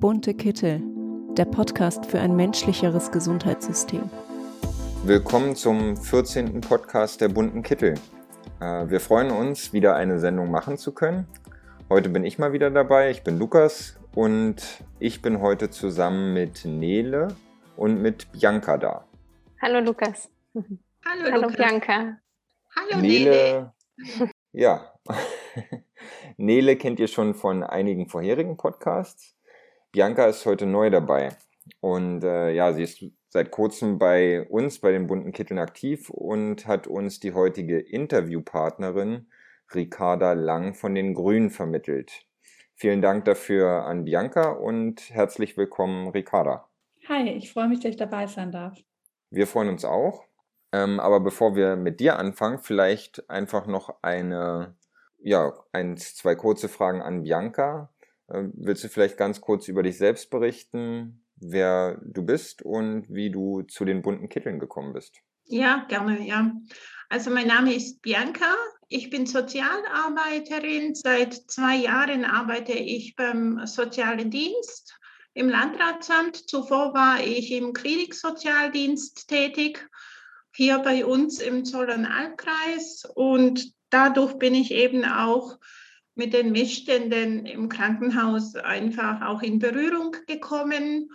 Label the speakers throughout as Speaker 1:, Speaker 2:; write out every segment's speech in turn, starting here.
Speaker 1: Bunte Kittel, der Podcast für ein menschlicheres Gesundheitssystem.
Speaker 2: Willkommen zum 14. Podcast der Bunten Kittel. Äh, wir freuen uns, wieder eine Sendung machen zu können. Heute bin ich mal wieder dabei. Ich bin Lukas und ich bin heute zusammen mit Nele und mit Bianca da.
Speaker 3: Hallo Lukas.
Speaker 4: Hallo,
Speaker 3: Hallo
Speaker 4: Lukas.
Speaker 3: Bianca.
Speaker 4: Hallo Nele.
Speaker 2: Nele, ja. Nele kennt ihr schon von einigen vorherigen Podcasts. Bianca ist heute neu dabei. Und äh, ja, sie ist seit kurzem bei uns, bei den bunten Kitteln aktiv und hat uns die heutige Interviewpartnerin Ricarda Lang von den Grünen vermittelt. Vielen Dank dafür an Bianca und herzlich willkommen, Ricarda.
Speaker 5: Hi, ich freue mich, dass ich dabei sein darf.
Speaker 2: Wir freuen uns auch. Ähm, aber bevor wir mit dir anfangen, vielleicht einfach noch eine, ja, eins, zwei kurze Fragen an Bianca. Ähm, willst du vielleicht ganz kurz über dich selbst berichten, wer du bist und wie du zu den bunten Kitteln gekommen bist?
Speaker 4: Ja, gerne, ja. Also mein Name ist Bianca. Ich bin Sozialarbeiterin. Seit zwei Jahren arbeite ich beim Sozialen Dienst im Landratsamt. Zuvor war ich im Kliniksozialdienst tätig, hier bei uns im Zollernalbkreis. Und dadurch bin ich eben auch mit den Missständen im Krankenhaus einfach auch in Berührung gekommen.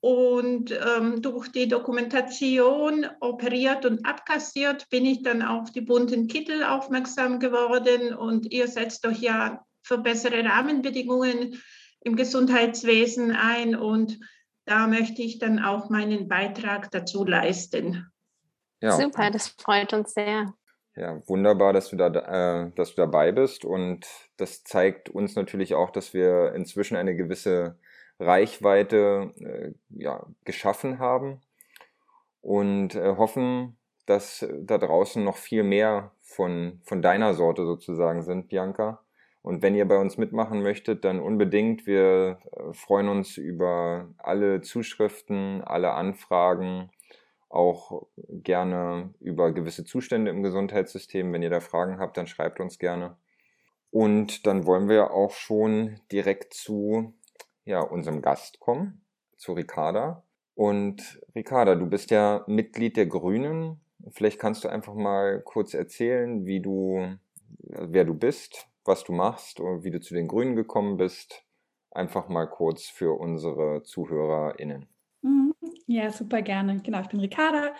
Speaker 4: Und ähm, durch die Dokumentation operiert und abkassiert bin ich dann auf die bunten Kittel aufmerksam geworden. Und ihr setzt euch ja für bessere Rahmenbedingungen im Gesundheitswesen ein. Und da möchte ich dann auch meinen Beitrag dazu leisten.
Speaker 3: Ja. Super, das freut uns sehr.
Speaker 2: Ja, wunderbar, dass du da, äh, dass du dabei bist und das zeigt uns natürlich auch, dass wir inzwischen eine gewisse Reichweite äh, ja, geschaffen haben und äh, hoffen, dass da draußen noch viel mehr von, von deiner Sorte sozusagen sind, Bianca. Und wenn ihr bei uns mitmachen möchtet, dann unbedingt. Wir äh, freuen uns über alle Zuschriften, alle Anfragen, auch gerne über gewisse Zustände im Gesundheitssystem. Wenn ihr da Fragen habt, dann schreibt uns gerne. Und dann wollen wir auch schon direkt zu ja, unserem Gast kommen, zu Ricarda. Und Ricarda, du bist ja Mitglied der Grünen. Vielleicht kannst du einfach mal kurz erzählen, wie du, wer du bist, was du machst und wie du zu den Grünen gekommen bist. Einfach mal kurz für unsere ZuhörerInnen.
Speaker 5: Ja, super gerne. Genau, ich bin Ricarda.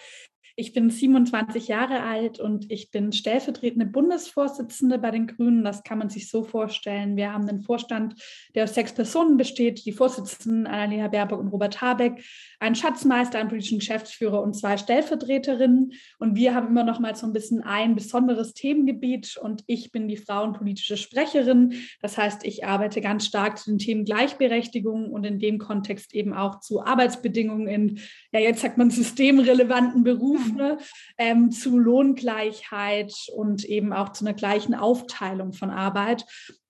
Speaker 5: Ich bin 27 Jahre alt und ich bin stellvertretende Bundesvorsitzende bei den Grünen. Das kann man sich so vorstellen. Wir haben einen Vorstand, der aus sechs Personen besteht. Die Vorsitzenden Annalena Baerbock und Robert Habeck, einen Schatzmeister, einen politischen Geschäftsführer und zwei Stellvertreterinnen. Und wir haben immer noch mal so ein bisschen ein besonderes Themengebiet und ich bin die frauenpolitische Sprecherin. Das heißt, ich arbeite ganz stark zu den Themen Gleichberechtigung und in dem Kontext eben auch zu Arbeitsbedingungen in, ja, jetzt sagt man systemrelevanten Berufen ne, ähm, zu Lohngleichheit und eben auch zu einer gleichen Aufteilung von Arbeit.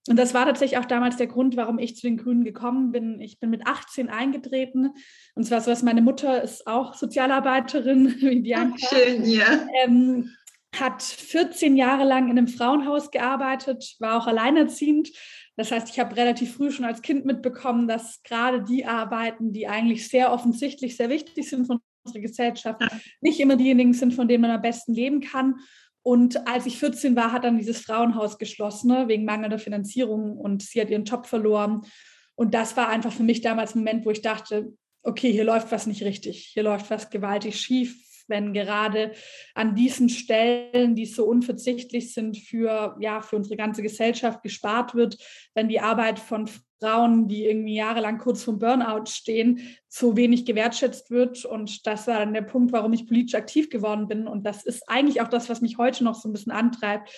Speaker 5: Und das war tatsächlich auch damals der Grund, warum ich zu den Grünen gekommen bin. Ich bin mit 18 eingetreten. Und zwar so, dass meine Mutter ist auch Sozialarbeiterin, wie Bianca.
Speaker 4: Schön, ja.
Speaker 5: Ähm, hat 14 Jahre lang in einem Frauenhaus gearbeitet, war auch alleinerziehend. Das heißt, ich habe relativ früh schon als Kind mitbekommen, dass gerade die Arbeiten, die eigentlich sehr offensichtlich sehr wichtig sind von unsere Gesellschaft nicht immer diejenigen sind, von denen man am besten leben kann. Und als ich 14 war, hat dann dieses Frauenhaus geschlossen, ne, wegen mangelnder Finanzierung und sie hat ihren Job verloren. Und das war einfach für mich damals ein Moment, wo ich dachte, okay, hier läuft was nicht richtig, hier läuft was gewaltig schief, wenn gerade an diesen Stellen, die so unverzichtlich sind für, ja, für unsere ganze Gesellschaft, gespart wird, wenn die Arbeit von Frauen, die irgendwie jahrelang kurz vom Burnout stehen, so wenig gewertschätzt wird. Und das war dann der Punkt, warum ich politisch aktiv geworden bin. Und das ist eigentlich auch das, was mich heute noch so ein bisschen antreibt,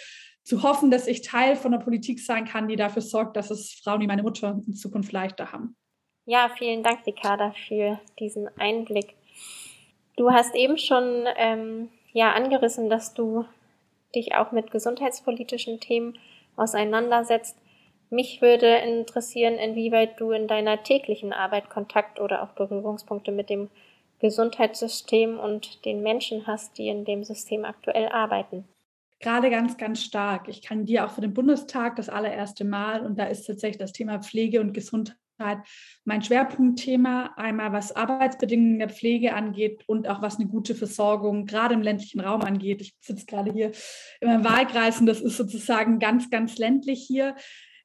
Speaker 5: zu hoffen, dass ich Teil von der Politik sein kann, die dafür sorgt, dass es Frauen wie meine Mutter in Zukunft leichter haben.
Speaker 3: Ja, vielen Dank, Ricarda, für diesen Einblick. Du hast eben schon ähm, ja angerissen, dass du dich auch mit gesundheitspolitischen Themen auseinandersetzt. Mich würde interessieren, inwieweit du in deiner täglichen Arbeit Kontakt oder auch Berührungspunkte mit dem Gesundheitssystem und den Menschen hast, die in dem System aktuell arbeiten.
Speaker 5: Gerade ganz, ganz stark. Ich kann dir auch für den Bundestag das allererste Mal und da ist tatsächlich das Thema Pflege und Gesundheit mein Schwerpunktthema, einmal was Arbeitsbedingungen der Pflege angeht und auch was eine gute Versorgung gerade im ländlichen Raum angeht. Ich sitze gerade hier in meinem Wahlkreis und das ist sozusagen ganz, ganz ländlich hier.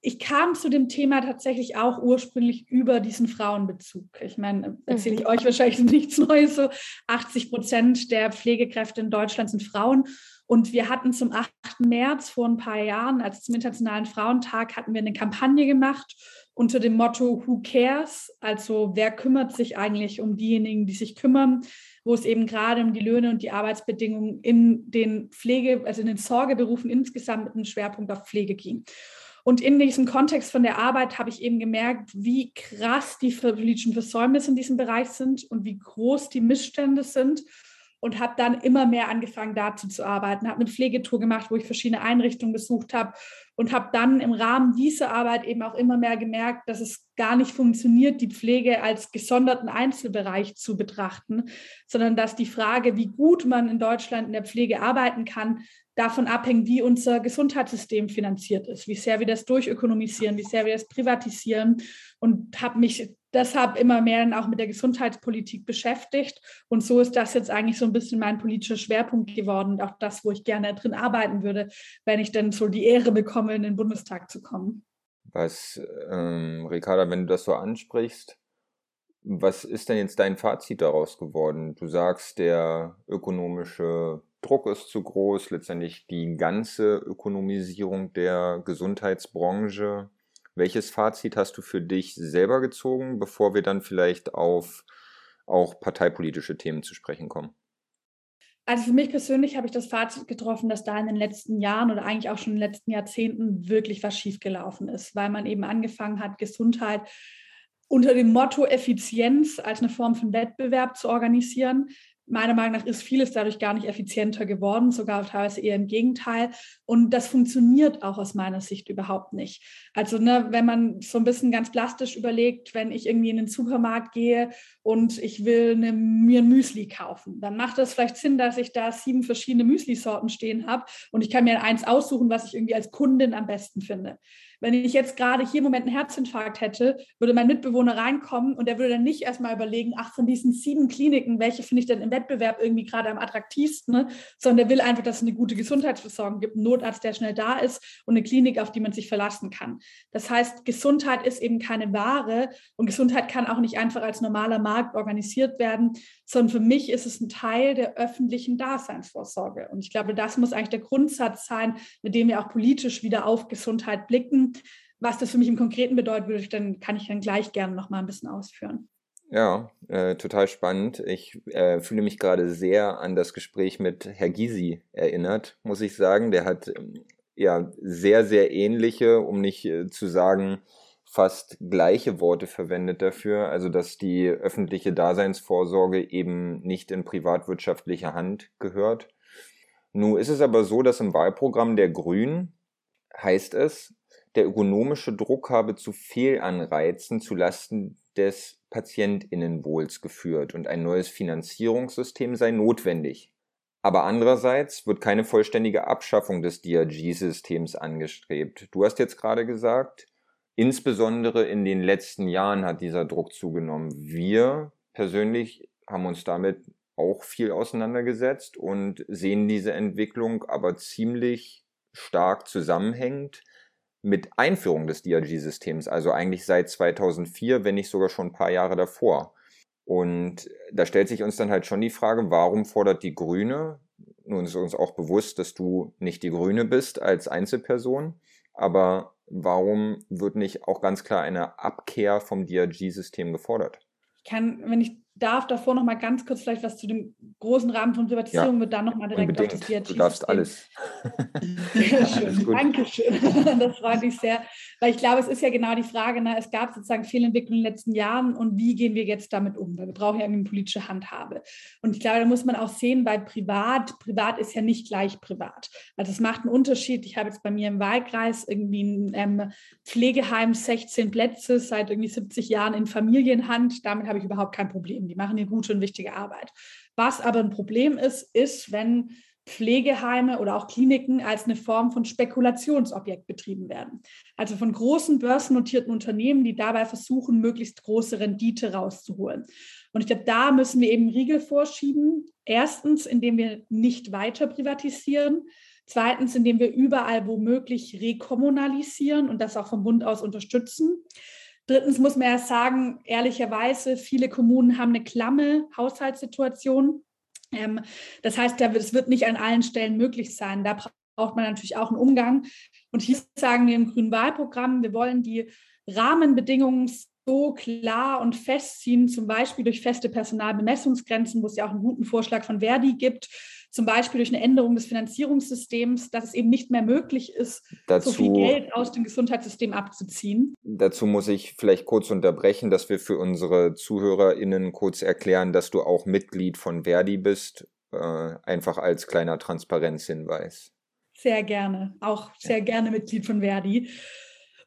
Speaker 5: Ich kam zu dem Thema tatsächlich auch ursprünglich über diesen Frauenbezug. Ich meine, erzähle ich mhm. euch wahrscheinlich nichts Neues. So 80 Prozent der Pflegekräfte in Deutschland sind Frauen. Und wir hatten zum 8. März vor ein paar Jahren, also zum Internationalen Frauentag, hatten wir eine Kampagne gemacht unter dem Motto Who cares? Also wer kümmert sich eigentlich um diejenigen, die sich kümmern, wo es eben gerade um die Löhne und die Arbeitsbedingungen in den Pflege, also in den Sorgeberufen insgesamt mit einem Schwerpunkt auf Pflege ging. Und in diesem Kontext von der Arbeit habe ich eben gemerkt, wie krass die politischen Versäumnisse in diesem Bereich sind und wie groß die Missstände sind und habe dann immer mehr angefangen, dazu zu arbeiten. Habe eine Pflegetour gemacht, wo ich verschiedene Einrichtungen besucht habe und habe dann im Rahmen dieser Arbeit eben auch immer mehr gemerkt, dass es gar nicht funktioniert, die Pflege als gesonderten Einzelbereich zu betrachten, sondern dass die Frage, wie gut man in Deutschland in der Pflege arbeiten kann, davon abhängt, wie unser Gesundheitssystem finanziert ist, wie sehr wir das durchökonomisieren, wie sehr wir das privatisieren und habe mich deshalb immer mehr dann auch mit der Gesundheitspolitik beschäftigt. Und so ist das jetzt eigentlich so ein bisschen mein politischer Schwerpunkt geworden und auch das, wo ich gerne drin arbeiten würde, wenn ich dann so die Ehre bekomme, in den Bundestag zu kommen.
Speaker 2: Was, ähm, Ricarda, wenn du das so ansprichst, was ist denn jetzt dein Fazit daraus geworden? Du sagst, der ökonomische Druck ist zu groß, letztendlich die ganze Ökonomisierung der Gesundheitsbranche welches Fazit hast du für dich selber gezogen, bevor wir dann vielleicht auf auch parteipolitische Themen zu sprechen kommen?
Speaker 5: Also für mich persönlich habe ich das Fazit getroffen, dass da in den letzten Jahren oder eigentlich auch schon in den letzten Jahrzehnten wirklich was schiefgelaufen ist, weil man eben angefangen hat, Gesundheit unter dem Motto Effizienz als eine Form von Wettbewerb zu organisieren meiner Meinung nach ist vieles dadurch gar nicht effizienter geworden, sogar teilweise eher im Gegenteil. Und das funktioniert auch aus meiner Sicht überhaupt nicht. Also ne, wenn man so ein bisschen ganz plastisch überlegt, wenn ich irgendwie in den Supermarkt gehe und ich will eine, mir ein Müsli kaufen, dann macht das vielleicht Sinn, dass ich da sieben verschiedene Müsli-Sorten stehen habe und ich kann mir eins aussuchen, was ich irgendwie als Kundin am besten finde. Wenn ich jetzt gerade hier im Moment einen Herzinfarkt hätte, würde mein Mitbewohner reinkommen und der würde dann nicht erstmal überlegen, ach, von diesen sieben Kliniken, welche finde ich denn im Wettbewerb irgendwie gerade am attraktivsten, ne? sondern der will einfach, dass es eine gute Gesundheitsversorgung gibt, einen Notarzt, der schnell da ist und eine Klinik, auf die man sich verlassen kann. Das heißt, Gesundheit ist eben keine Ware und Gesundheit kann auch nicht einfach als normaler Markt organisiert werden, sondern für mich ist es ein Teil der öffentlichen Daseinsvorsorge. Und ich glaube, das muss eigentlich der Grundsatz sein, mit dem wir auch politisch wieder auf Gesundheit blicken was das für mich im Konkreten bedeutet, würde ich dann, kann ich dann gleich gerne noch mal ein bisschen ausführen.
Speaker 2: Ja, äh, total spannend. Ich äh, fühle mich gerade sehr an das Gespräch mit Herr Gysi erinnert, muss ich sagen. Der hat ähm, ja sehr, sehr ähnliche, um nicht äh, zu sagen, fast gleiche Worte verwendet dafür. Also, dass die öffentliche Daseinsvorsorge eben nicht in privatwirtschaftliche Hand gehört. Nun ist es aber so, dass im Wahlprogramm der Grünen heißt es, der ökonomische Druck habe zu Fehlanreizen zulasten des Patientinnenwohls geführt und ein neues Finanzierungssystem sei notwendig. Aber andererseits wird keine vollständige Abschaffung des DRG-Systems angestrebt. Du hast jetzt gerade gesagt, insbesondere in den letzten Jahren hat dieser Druck zugenommen. Wir persönlich haben uns damit auch viel auseinandergesetzt und sehen diese Entwicklung aber ziemlich stark zusammenhängend mit Einführung des DRG-Systems, also eigentlich seit 2004, wenn nicht sogar schon ein paar Jahre davor. Und da stellt sich uns dann halt schon die Frage, warum fordert die Grüne, nun ist uns auch bewusst, dass du nicht die Grüne bist als Einzelperson, aber warum wird nicht auch ganz klar eine Abkehr vom DRG-System gefordert?
Speaker 5: Ich kann, wenn ich darf davor noch mal ganz kurz vielleicht was zu dem großen Rahmen von Privatisierung, ja, wird dann noch mal direkt
Speaker 2: unbedingt. auf das DRG. Du darfst alles.
Speaker 5: Sehr schön, Dankeschön. Das freut mich sehr, weil ich glaube, es ist ja genau die Frage, ne? es gab sozusagen Fehlentwicklungen in den letzten Jahren und wie gehen wir jetzt damit um? Weil wir brauchen ja eine politische Handhabe. Und ich glaube, da muss man auch sehen, bei Privat, Privat ist ja nicht gleich privat. Also es macht einen Unterschied. Ich habe jetzt bei mir im Wahlkreis irgendwie ein ähm, Pflegeheim, 16 Plätze, seit irgendwie 70 Jahren in Familienhand. Damit habe ich überhaupt kein Problem. Die machen hier gute und wichtige Arbeit. Was aber ein Problem ist, ist, wenn Pflegeheime oder auch Kliniken als eine Form von Spekulationsobjekt betrieben werden. Also von großen börsennotierten Unternehmen, die dabei versuchen, möglichst große Rendite rauszuholen. Und ich glaube, da müssen wir eben Riegel vorschieben. Erstens, indem wir nicht weiter privatisieren. Zweitens, indem wir überall womöglich rekommunalisieren und das auch vom Bund aus unterstützen. Drittens muss man ja sagen, ehrlicherweise, viele Kommunen haben eine klamme Haushaltssituation. Ähm, das heißt, es wird nicht an allen Stellen möglich sein. Da braucht man natürlich auch einen Umgang. Und hier sagen wir im grünen Wahlprogramm, wir wollen die Rahmenbedingungen so klar und festziehen, zum Beispiel durch feste Personalbemessungsgrenzen, wo es ja auch einen guten Vorschlag von Verdi gibt, zum Beispiel durch eine Änderung des Finanzierungssystems, dass es eben nicht mehr möglich ist, dazu, so viel Geld aus dem Gesundheitssystem abzuziehen.
Speaker 2: Dazu muss ich vielleicht kurz unterbrechen, dass wir für unsere ZuhörerInnen kurz erklären, dass du auch Mitglied von Verdi bist, äh, einfach als kleiner Transparenzhinweis.
Speaker 5: Sehr gerne, auch sehr gerne Mitglied von Verdi.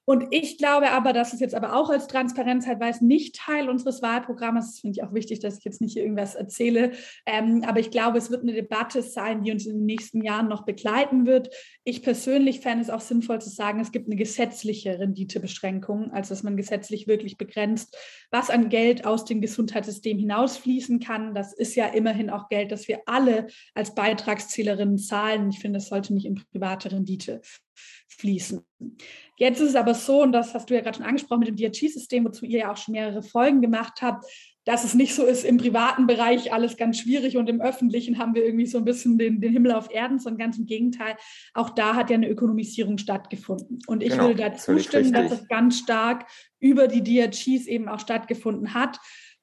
Speaker 5: Und ich glaube aber, dass es jetzt aber auch als Transparenzhinweis nicht Teil unseres Wahlprogramms. Das finde ich auch wichtig, dass ich jetzt nicht hier irgendwas erzähle. Ähm, aber ich glaube, es wird eine Debatte sein, die uns in den nächsten Jahren noch begleiten wird. Ich persönlich fände es auch sinnvoll zu sagen, es gibt eine gesetzliche Renditebeschränkung, also dass man gesetzlich wirklich begrenzt, was an Geld aus dem Gesundheitssystem hinausfließen kann. Das ist ja immerhin auch Geld, das wir alle als Beitragszählerinnen zahlen. Ich finde, es sollte nicht in private Rendite fließen. Jetzt ist es aber so, und das hast du ja gerade schon angesprochen mit dem DRG-System, wozu ihr ja auch schon mehrere Folgen gemacht habt, dass es nicht so ist, im privaten Bereich alles ganz schwierig und im öffentlichen haben wir irgendwie so ein bisschen den, den Himmel auf Erden, sondern ganz im Gegenteil. Auch da hat ja eine Ökonomisierung stattgefunden. Und ich genau, würde da zustimmen, dass es ganz stark über die DRGs eben auch stattgefunden hat.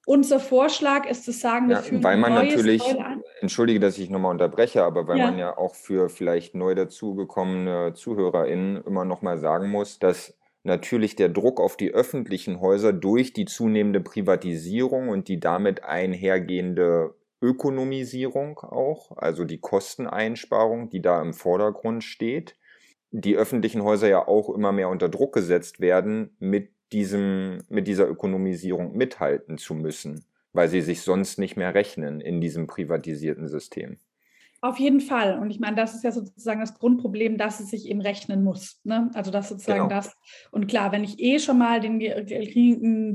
Speaker 5: Unser Vorschlag ist zu sagen,
Speaker 2: wir ja, führen weil man natürlich, entschuldige, dass ich nochmal unterbreche, aber weil ja. man ja auch für vielleicht neu dazugekommene ZuhörerInnen immer nochmal sagen muss, dass natürlich der Druck auf die öffentlichen Häuser durch die zunehmende Privatisierung und die damit einhergehende Ökonomisierung auch, also die Kosteneinsparung, die da im Vordergrund steht, die öffentlichen Häuser ja auch immer mehr unter Druck gesetzt werden mit diesem, mit dieser Ökonomisierung mithalten zu müssen, weil sie sich sonst nicht mehr rechnen in diesem privatisierten System.
Speaker 5: Auf jeden Fall. Und ich meine, das ist ja sozusagen das Grundproblem, dass es sich eben rechnen muss. Ne? Also das sozusagen genau. das. Und klar, wenn ich eh schon mal den,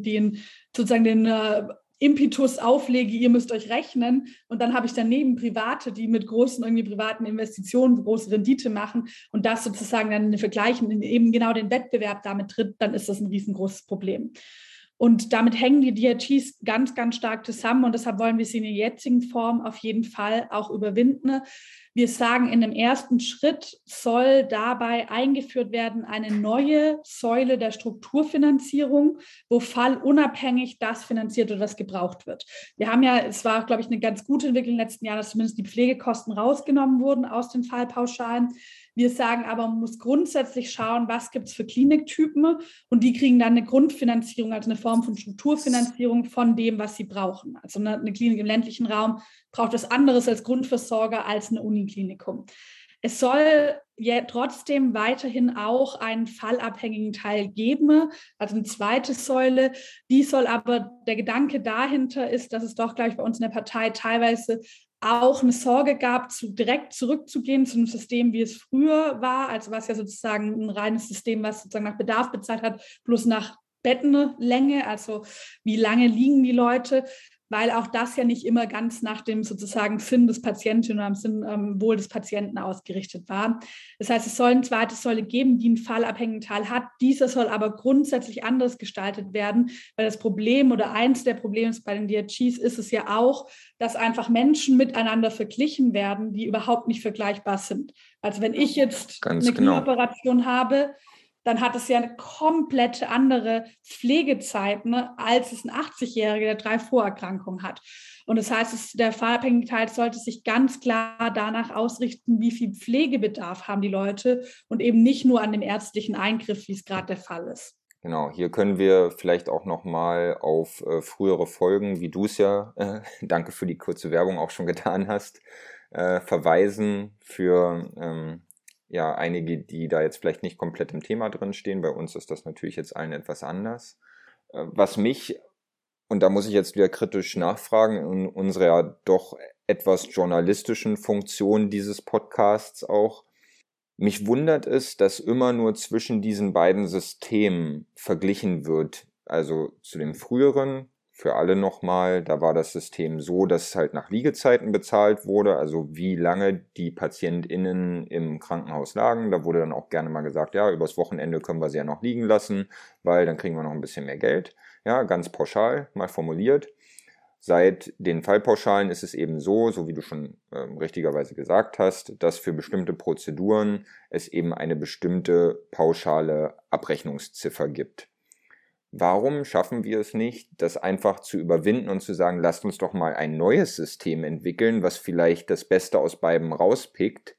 Speaker 5: den, sozusagen den äh, Impetus auflege, ihr müsst euch rechnen und dann habe ich daneben Private, die mit großen irgendwie privaten Investitionen große Rendite machen und das sozusagen dann vergleichen, eben genau den Wettbewerb damit tritt, dann ist das ein riesengroßes Problem. Und damit hängen die DRGs ganz, ganz stark zusammen und deshalb wollen wir sie in der jetzigen Form auf jeden Fall auch überwinden. Wir sagen, in dem ersten Schritt soll dabei eingeführt werden eine neue Säule der Strukturfinanzierung, wo fallunabhängig das finanziert wird, was gebraucht wird. Wir haben ja, es war, glaube ich, eine ganz gute Entwicklung in den letzten Jahren, dass zumindest die Pflegekosten rausgenommen wurden aus den Fallpauschalen. Wir sagen aber, man muss grundsätzlich schauen, was gibt es für Kliniktypen und die kriegen dann eine Grundfinanzierung, also eine Form von Strukturfinanzierung von dem, was sie brauchen. Also eine, Klinik im ländlichen Raum braucht was anderes als Grundversorger als eine Uniklinikum. Es soll ja trotzdem weiterhin auch einen fallabhängigen Teil geben, also eine zweite Säule. Die soll aber, der Gedanke dahinter ist, dass es doch gleich bei uns in der Partei teilweise auch eine Sorge gab, zu, direkt zurückzugehen zu einem System, wie es früher war, also was ja sozusagen ein reines System, was sozusagen nach Bedarf bezahlt hat, plus nach Bettenlänge, also wie lange liegen die Leute, weil auch das ja nicht immer ganz nach dem sozusagen Sinn des Patienten oder am Sinn ähm, Wohl des Patienten ausgerichtet war. Das heißt, es soll eine zweite Säule geben, die einen fallabhängigen Teil hat. Dieser soll aber grundsätzlich anders gestaltet werden, weil das Problem oder eins der Probleme bei den DRGs ist es ja auch, dass einfach Menschen miteinander verglichen werden, die überhaupt nicht vergleichbar sind. Also wenn ich jetzt Ganz eine genau. Knieoperation habe, dann hat es ja eine komplett andere Pflegezeit, ne, als es ein 80-Jähriger, der drei Vorerkrankungen hat. Und das heißt, es, der Fallabhängigkeit sollte sich ganz klar danach ausrichten, wie viel Pflegebedarf haben die Leute und eben nicht nur an dem ärztlichen Eingriff, wie es gerade der Fall ist.
Speaker 2: Genau, hier können wir vielleicht auch nochmal auf äh, frühere Folgen, wie du es ja, äh, danke für die kurze Werbung, auch schon getan hast, äh, verweisen für ähm, ja einige, die da jetzt vielleicht nicht komplett im Thema drin stehen. Bei uns ist das natürlich jetzt allen etwas anders. Äh, was mich, und da muss ich jetzt wieder kritisch nachfragen, in unserer doch etwas journalistischen Funktion dieses Podcasts auch. Mich wundert es, dass immer nur zwischen diesen beiden Systemen verglichen wird. Also zu dem früheren, für alle nochmal, da war das System so, dass es halt nach Liegezeiten bezahlt wurde, also wie lange die PatientInnen im Krankenhaus lagen. Da wurde dann auch gerne mal gesagt, ja, übers Wochenende können wir sie ja noch liegen lassen, weil dann kriegen wir noch ein bisschen mehr Geld. Ja, ganz pauschal mal formuliert. Seit den Fallpauschalen ist es eben so, so wie du schon äh, richtigerweise gesagt hast, dass für bestimmte Prozeduren es eben eine bestimmte pauschale Abrechnungsziffer gibt. Warum schaffen wir es nicht, das einfach zu überwinden und zu sagen, lasst uns doch mal ein neues System entwickeln, was vielleicht das Beste aus beiden rauspickt,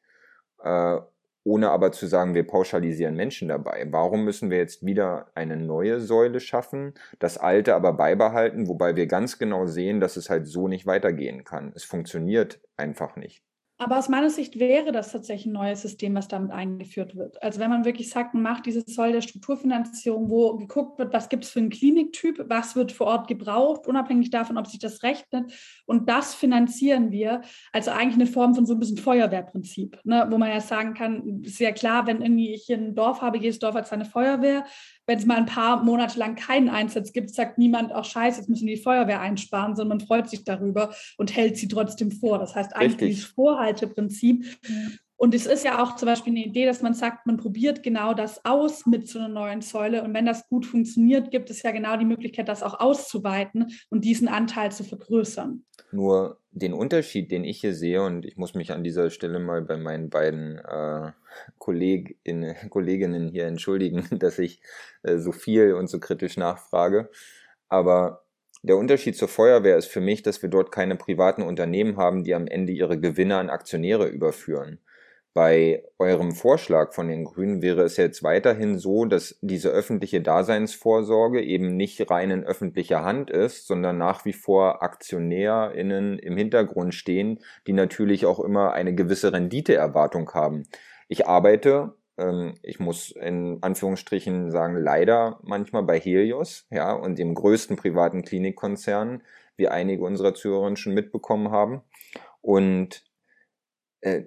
Speaker 2: äh, ohne aber zu sagen, wir pauschalisieren Menschen dabei. Warum müssen wir jetzt wieder eine neue Säule schaffen, das alte aber beibehalten, wobei wir ganz genau sehen, dass es halt so nicht weitergehen kann. Es funktioniert einfach nicht.
Speaker 5: Aber aus meiner Sicht wäre das tatsächlich ein neues System, was damit eingeführt wird. Also wenn man wirklich sagt, man macht diese Säule der Strukturfinanzierung, wo geguckt wird, was gibt es für einen Kliniktyp, was wird vor Ort gebraucht, unabhängig davon, ob sich das rechnet. Und das finanzieren wir. Also eigentlich eine Form von so ein bisschen Feuerwehrprinzip, ne? wo man ja sagen kann, ist ja klar, wenn irgendwie ich ein Dorf habe, jedes Dorf hat seine Feuerwehr, wenn es mal ein paar Monate lang keinen Einsatz gibt, sagt niemand auch Scheiße, jetzt müssen die Feuerwehr einsparen, sondern man freut sich darüber und hält sie trotzdem vor. Das heißt eigentlich Richtig. dieses Vorhalteprinzip. Mhm. Und es ist ja auch zum Beispiel eine Idee, dass man sagt, man probiert genau das aus mit so einer neuen Säule. Und wenn das gut funktioniert, gibt es ja genau die Möglichkeit, das auch auszuweiten und diesen Anteil zu vergrößern.
Speaker 2: Nur den Unterschied, den ich hier sehe, und ich muss mich an dieser Stelle mal bei meinen beiden äh, Kolleginnen, Kolleginnen hier entschuldigen, dass ich äh, so viel und so kritisch nachfrage. Aber der Unterschied zur Feuerwehr ist für mich, dass wir dort keine privaten Unternehmen haben, die am Ende ihre Gewinne an Aktionäre überführen. Bei eurem Vorschlag von den Grünen wäre es jetzt weiterhin so, dass diese öffentliche Daseinsvorsorge eben nicht rein in öffentlicher Hand ist, sondern nach wie vor AktionärInnen im Hintergrund stehen, die natürlich auch immer eine gewisse Renditeerwartung haben. Ich arbeite, ähm, ich muss in Anführungsstrichen sagen, leider manchmal bei Helios, ja, und dem größten privaten Klinikkonzern, wie einige unserer Zuhörerinnen schon mitbekommen haben. Und äh,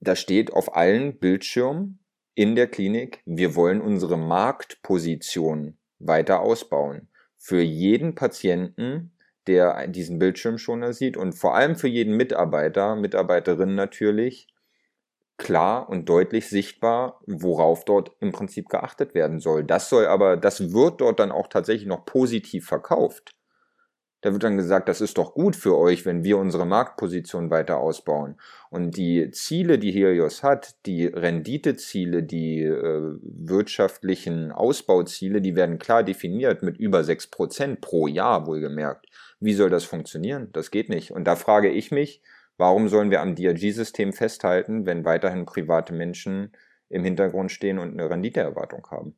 Speaker 2: da steht auf allen Bildschirmen in der Klinik, wir wollen unsere Marktposition weiter ausbauen. Für jeden Patienten, der diesen Bildschirmschoner sieht und vor allem für jeden Mitarbeiter, Mitarbeiterin natürlich, klar und deutlich sichtbar, worauf dort im Prinzip geachtet werden soll. Das soll aber, das wird dort dann auch tatsächlich noch positiv verkauft. Da wird dann gesagt, das ist doch gut für euch, wenn wir unsere Marktposition weiter ausbauen. Und die Ziele, die Helios hat, die Renditeziele, die äh, wirtschaftlichen Ausbauziele, die werden klar definiert mit über sechs Prozent pro Jahr wohlgemerkt. Wie soll das funktionieren? Das geht nicht. Und da frage ich mich, warum sollen wir am DRG-System festhalten, wenn weiterhin private Menschen im Hintergrund stehen und eine Renditeerwartung haben?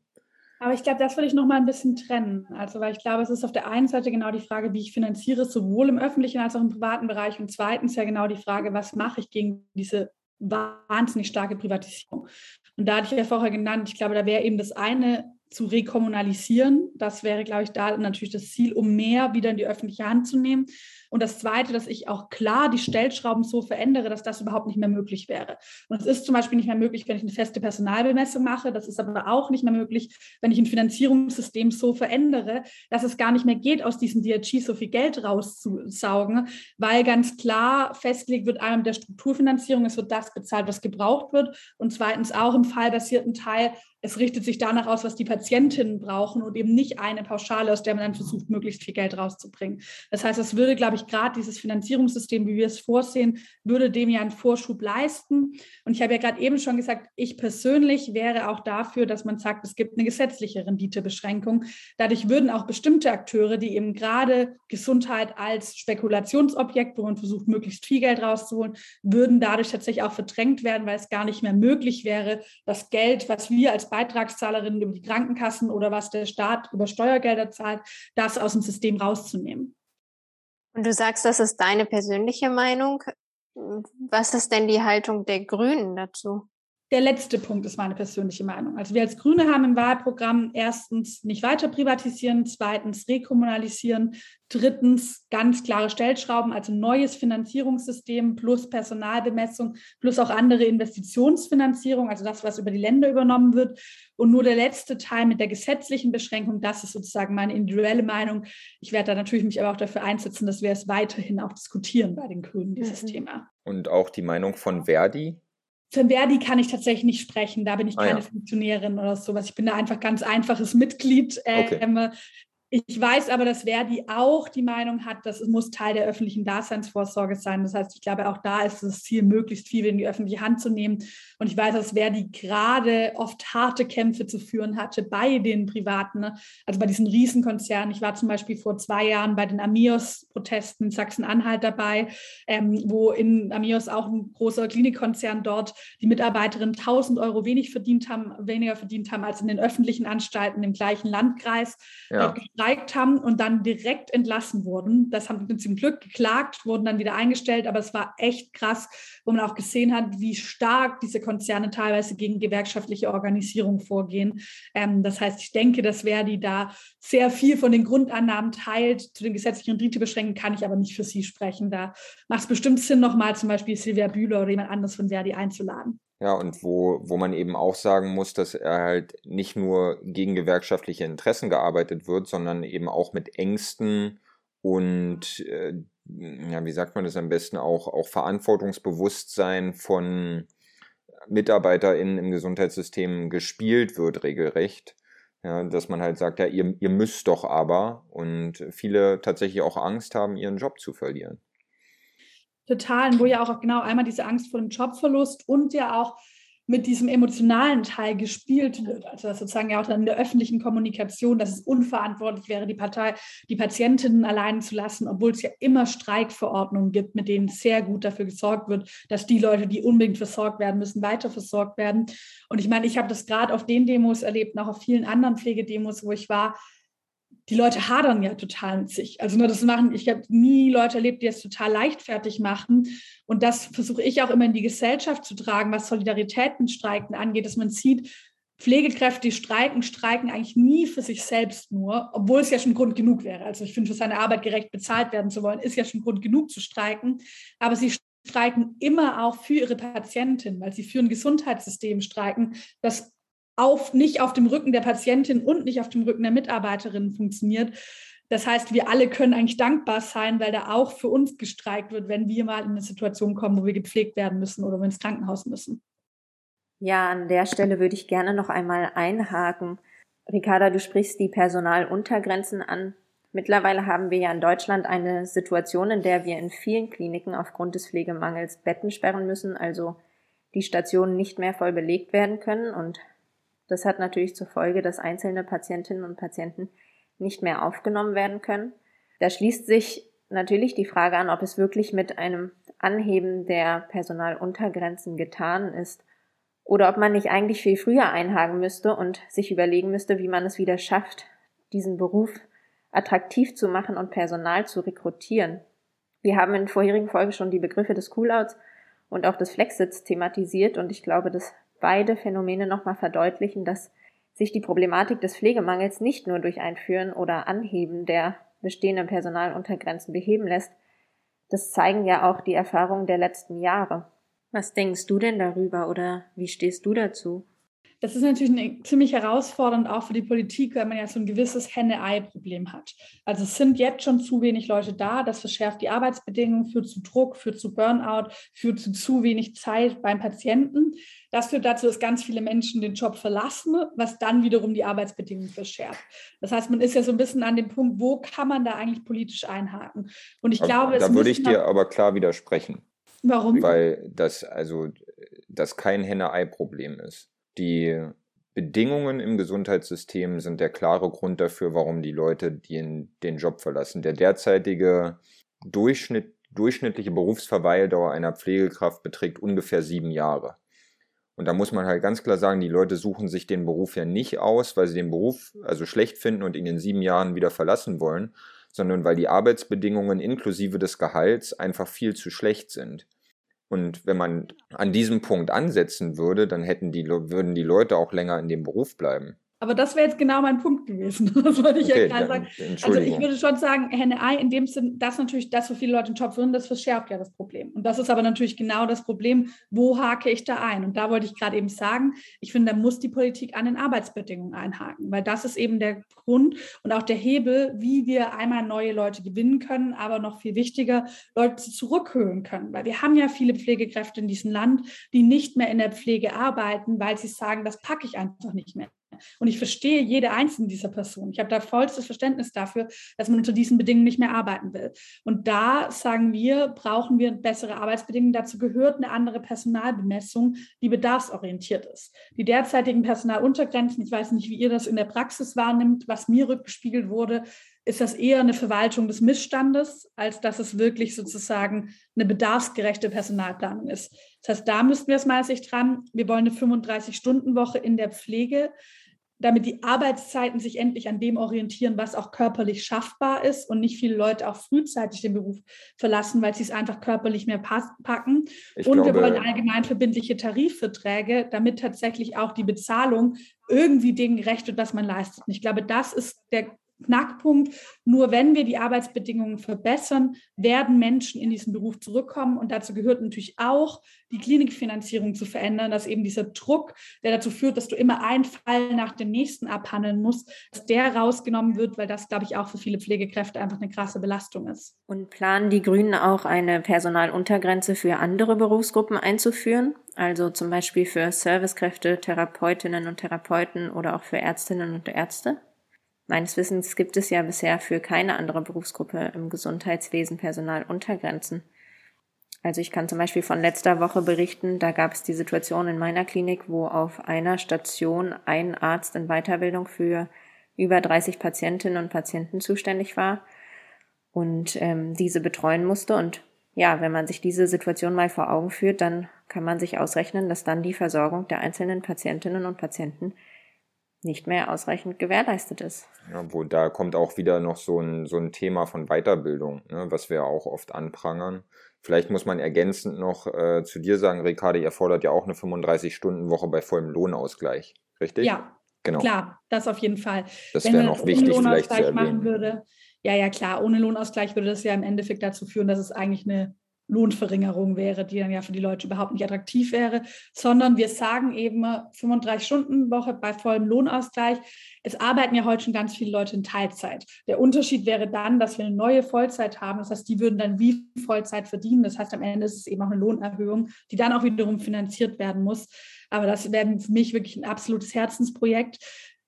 Speaker 5: Aber ich glaube, das würde ich noch mal ein bisschen trennen. Also, weil ich glaube, es ist auf der einen Seite genau die Frage, wie ich finanziere, sowohl im öffentlichen als auch im privaten Bereich. Und zweitens ja genau die Frage, was mache ich gegen diese wahnsinnig starke Privatisierung. Und da hatte ich ja vorher genannt, ich glaube, da wäre eben das eine zu rekommunalisieren. Das wäre, glaube ich, da natürlich das Ziel, um mehr wieder in die öffentliche Hand zu nehmen. Und das Zweite, dass ich auch klar die Stellschrauben so verändere, dass das überhaupt nicht mehr möglich wäre. Und es ist zum Beispiel nicht mehr möglich, wenn ich eine feste Personalbemessung mache. Das ist aber auch nicht mehr möglich, wenn ich ein Finanzierungssystem so verändere, dass es gar nicht mehr geht, aus diesem DRG so viel Geld rauszusaugen, weil ganz klar festgelegt wird, einmal mit der Strukturfinanzierung, es wird das bezahlt, was gebraucht wird. Und zweitens auch im fallbasierten Teil es richtet sich danach aus, was die Patientinnen brauchen und eben nicht eine Pauschale, aus der man dann versucht, möglichst viel Geld rauszubringen. Das heißt, es würde, glaube ich, gerade dieses Finanzierungssystem, wie wir es vorsehen, würde dem ja einen Vorschub leisten. Und ich habe ja gerade eben schon gesagt, ich persönlich wäre auch dafür, dass man sagt, es gibt eine gesetzliche Renditebeschränkung. Dadurch würden auch bestimmte Akteure, die eben gerade Gesundheit als Spekulationsobjekt, wo man versucht, möglichst viel Geld rauszuholen, würden dadurch tatsächlich auch verdrängt werden, weil es gar nicht mehr möglich wäre, das Geld, was wir als Beitragszahlerinnen über die Krankenkassen oder was der Staat über Steuergelder zahlt, das aus dem System rauszunehmen.
Speaker 3: Und du sagst, das ist deine persönliche Meinung. Was ist denn die Haltung der Grünen dazu?
Speaker 5: Der letzte Punkt ist meine persönliche Meinung. Also wir als Grüne haben im Wahlprogramm erstens nicht weiter privatisieren, zweitens rekommunalisieren, drittens ganz klare Stellschrauben, also neues Finanzierungssystem plus Personalbemessung plus auch andere Investitionsfinanzierung, also das, was über die Länder übernommen wird. Und nur der letzte Teil mit der gesetzlichen Beschränkung, das ist sozusagen meine individuelle Meinung. Ich werde da natürlich mich aber auch dafür einsetzen, dass wir es weiterhin auch diskutieren bei den Grünen, dieses mhm. Thema.
Speaker 2: Und auch die Meinung von Verdi?
Speaker 5: Für Verdi kann ich tatsächlich nicht sprechen. Da bin ich keine ah, ja. Funktionärin oder sowas. Ich bin da einfach ganz einfaches Mitglied. Okay. Ähm, ich weiß aber, dass Verdi auch die Meinung hat, dass es muss Teil der öffentlichen Daseinsvorsorge sein. Das heißt, ich glaube, auch da ist das Ziel, möglichst viel in die öffentliche Hand zu nehmen. Und ich weiß, dass Verdi gerade oft harte Kämpfe zu führen hatte bei den Privaten, ne? also bei diesen Riesenkonzernen. Ich war zum Beispiel vor zwei Jahren bei den Amios-Protesten in Sachsen-Anhalt dabei, ähm, wo in Amios auch ein großer Klinikkonzern dort die Mitarbeiterinnen 1000 Euro wenig verdient haben, weniger verdient haben als in den öffentlichen Anstalten im gleichen Landkreis. Ja gestreikt haben und dann direkt entlassen wurden. Das haben wir zum Glück geklagt, wurden dann wieder eingestellt, aber es war echt krass, wo man auch gesehen hat, wie stark diese Konzerne teilweise gegen gewerkschaftliche Organisierung vorgehen. Ähm, das heißt, ich denke, dass Verdi da sehr viel von den Grundannahmen teilt. Zu den gesetzlichen Rendite beschränken kann ich aber nicht für Sie sprechen. Da macht es bestimmt Sinn, nochmal zum Beispiel Silvia Bühler oder jemand anderes von Verdi einzuladen.
Speaker 2: Ja, und wo, wo man eben auch sagen muss, dass er halt nicht nur gegen gewerkschaftliche Interessen gearbeitet wird, sondern eben auch mit Ängsten und, äh, ja, wie sagt man das am besten, auch, auch Verantwortungsbewusstsein von MitarbeiterInnen im Gesundheitssystem gespielt wird, regelrecht. Ja, dass man halt sagt, ja, ihr, ihr müsst doch aber und viele tatsächlich auch Angst haben, ihren Job zu verlieren.
Speaker 5: Totalen, wo ja auch genau einmal diese Angst vor dem Jobverlust und ja auch mit diesem emotionalen Teil gespielt wird. Also das sozusagen ja auch dann in der öffentlichen Kommunikation, dass es unverantwortlich wäre, die Partei, die Patientinnen allein zu lassen, obwohl es ja immer Streikverordnungen gibt, mit denen sehr gut dafür gesorgt wird, dass die Leute, die unbedingt versorgt werden müssen, weiter versorgt werden. Und ich meine, ich habe das gerade auf den Demos erlebt, auch auf vielen anderen Pflegedemos, wo ich war, die Leute hadern ja total mit sich. Also nur das machen, ich habe nie Leute erlebt, die es total leichtfertig machen. Und das versuche ich auch immer in die Gesellschaft zu tragen, was Solidarität mit Streiken angeht, dass man sieht, Pflegekräfte, die streiken, streiken eigentlich nie für sich selbst nur, obwohl es ja schon Grund genug wäre. Also ich finde, für seine Arbeit gerecht bezahlt werden zu wollen, ist ja schon Grund genug zu streiken. Aber sie streiken immer auch für ihre Patientin, weil sie für ein Gesundheitssystem streiken, das auf, nicht auf dem Rücken der Patientin und nicht auf dem Rücken der Mitarbeiterin funktioniert. Das heißt, wir alle können eigentlich dankbar sein, weil da auch für uns gestreikt wird, wenn wir mal in eine Situation kommen, wo wir gepflegt werden müssen oder wir ins Krankenhaus müssen.
Speaker 1: Ja, an der Stelle würde ich gerne noch einmal einhaken. Ricarda, du sprichst die Personaluntergrenzen an. Mittlerweile haben wir ja in Deutschland eine Situation, in der wir in vielen Kliniken aufgrund des Pflegemangels Betten sperren müssen, also die Stationen nicht mehr voll belegt werden können und das hat natürlich zur Folge, dass einzelne Patientinnen und Patienten nicht mehr aufgenommen werden können. Da schließt sich natürlich die Frage an, ob es wirklich mit einem Anheben der Personaluntergrenzen getan ist oder ob man nicht eigentlich viel früher einhaken müsste und sich überlegen müsste, wie man es wieder schafft, diesen Beruf attraktiv zu machen und Personal zu rekrutieren. Wir haben in vorherigen Folgen schon die Begriffe des Coolouts und auch des Flexits thematisiert und ich glaube, das beide Phänomene nochmal verdeutlichen, dass sich die Problematik des Pflegemangels nicht nur durch Einführen oder Anheben der bestehenden Personaluntergrenzen beheben lässt. Das zeigen ja auch die Erfahrungen der letzten Jahre. Was denkst du denn darüber oder wie stehst du dazu?
Speaker 5: Das ist natürlich ziemlich herausfordernd auch für die Politik, weil man ja so ein gewisses Henne-Ei-Problem hat. Also es sind jetzt schon zu wenig Leute da, das verschärft die Arbeitsbedingungen, führt zu Druck, führt zu Burnout, führt zu zu wenig Zeit beim Patienten. Das führt dazu, dass ganz viele Menschen den Job verlassen, was dann wiederum die Arbeitsbedingungen verschärft. Das heißt, man ist ja so ein bisschen an dem Punkt, wo kann man da eigentlich politisch einhaken? Und ich glaube,
Speaker 2: da würde ich dir aber klar widersprechen.
Speaker 5: Warum?
Speaker 2: Weil das also das kein Henne-Ei-Problem ist. Die Bedingungen im Gesundheitssystem sind der klare Grund dafür, warum die Leute den, den Job verlassen. Der derzeitige Durchschnitt, durchschnittliche Berufsverweildauer einer Pflegekraft beträgt ungefähr sieben Jahre. Und da muss man halt ganz klar sagen, die Leute suchen sich den Beruf ja nicht aus, weil sie den Beruf also schlecht finden und ihn in sieben Jahren wieder verlassen wollen, sondern weil die Arbeitsbedingungen inklusive des Gehalts einfach viel zu schlecht sind. Und wenn man an diesem Punkt ansetzen würde, dann hätten die, würden die Leute auch länger in dem Beruf bleiben.
Speaker 5: Aber das wäre jetzt genau mein Punkt gewesen. Das wollte ich okay, ja gerade sagen. Also ich würde schon sagen, Henne-Ei, in dem Sinn, das natürlich, das, wo viele Leute den Job würden, das verschärft ja das Problem. Und das ist aber natürlich genau das Problem, wo hake ich da ein? Und da wollte ich gerade eben sagen, ich finde, da muss die Politik an den Arbeitsbedingungen einhaken, weil das ist eben der Grund und auch der Hebel, wie wir einmal neue Leute gewinnen können, aber noch viel wichtiger, Leute zurückholen können. Weil wir haben ja viele Pflegekräfte in diesem Land, die nicht mehr in der Pflege arbeiten, weil sie sagen, das packe ich einfach nicht mehr. Und ich verstehe jede einzelne dieser Personen. Ich habe da vollstes Verständnis dafür, dass man unter diesen Bedingungen nicht mehr arbeiten will. Und da sagen wir, brauchen wir bessere Arbeitsbedingungen. Dazu gehört eine andere Personalbemessung, die bedarfsorientiert ist. Die derzeitigen Personaluntergrenzen, ich weiß nicht, wie ihr das in der Praxis wahrnimmt, was mir rückgespiegelt wurde, ist das eher eine Verwaltung des Missstandes, als dass es wirklich sozusagen eine bedarfsgerechte Personalplanung ist. Das heißt, da müssten wir es mal sich dran. Wir wollen eine 35-Stunden-Woche in der Pflege damit die Arbeitszeiten sich endlich an dem orientieren, was auch körperlich schaffbar ist und nicht viele Leute auch frühzeitig den Beruf verlassen, weil sie es einfach körperlich mehr packen. Ich und glaube, wir wollen allgemein verbindliche Tarifverträge, damit tatsächlich auch die Bezahlung irgendwie dem gerecht wird, was man leistet. Und ich glaube, das ist der Knackpunkt. Nur wenn wir die Arbeitsbedingungen verbessern, werden Menschen in diesen Beruf zurückkommen. Und dazu gehört natürlich auch, die Klinikfinanzierung zu verändern, dass eben dieser Druck, der dazu führt, dass du immer einen Fall nach dem nächsten abhandeln musst, dass der rausgenommen wird, weil das, glaube ich, auch für viele Pflegekräfte einfach eine krasse Belastung ist.
Speaker 1: Und planen die Grünen auch eine Personaluntergrenze für andere Berufsgruppen einzuführen? Also zum Beispiel für Servicekräfte, Therapeutinnen und Therapeuten oder auch für Ärztinnen und Ärzte? Meines Wissens gibt es ja bisher für keine andere Berufsgruppe im Gesundheitswesen Personaluntergrenzen. Also ich kann zum Beispiel von letzter Woche berichten, da gab es die Situation in meiner Klinik, wo auf einer Station ein Arzt in Weiterbildung für über 30 Patientinnen und Patienten zuständig war und ähm, diese betreuen musste. Und ja, wenn man sich diese Situation mal vor Augen führt, dann kann man sich ausrechnen, dass dann die Versorgung der einzelnen Patientinnen und Patienten nicht mehr ausreichend gewährleistet ist.
Speaker 2: Ja, wo da kommt auch wieder noch so ein, so ein Thema von Weiterbildung, ne, was wir auch oft anprangern. Vielleicht muss man ergänzend noch äh, zu dir sagen, Ricardo, ihr fordert ja auch eine 35-Stunden-Woche bei vollem Lohnausgleich, richtig?
Speaker 5: Ja, genau. Klar, das auf jeden Fall.
Speaker 2: Das wäre noch wichtig, vielleicht zu erwähnen.
Speaker 5: Machen würde, ja, ja, klar, ohne Lohnausgleich würde das ja im Endeffekt dazu führen, dass es eigentlich eine Lohnverringerung wäre, die dann ja für die Leute überhaupt nicht attraktiv wäre, sondern wir sagen eben 35-Stunden-Woche bei vollem Lohnausgleich. Es arbeiten ja heute schon ganz viele Leute in Teilzeit. Der Unterschied wäre dann, dass wir eine neue Vollzeit haben. Das heißt, die würden dann wie Vollzeit verdienen. Das heißt, am Ende ist es eben auch eine Lohnerhöhung, die dann auch wiederum finanziert werden muss. Aber das wäre für mich wirklich ein absolutes Herzensprojekt.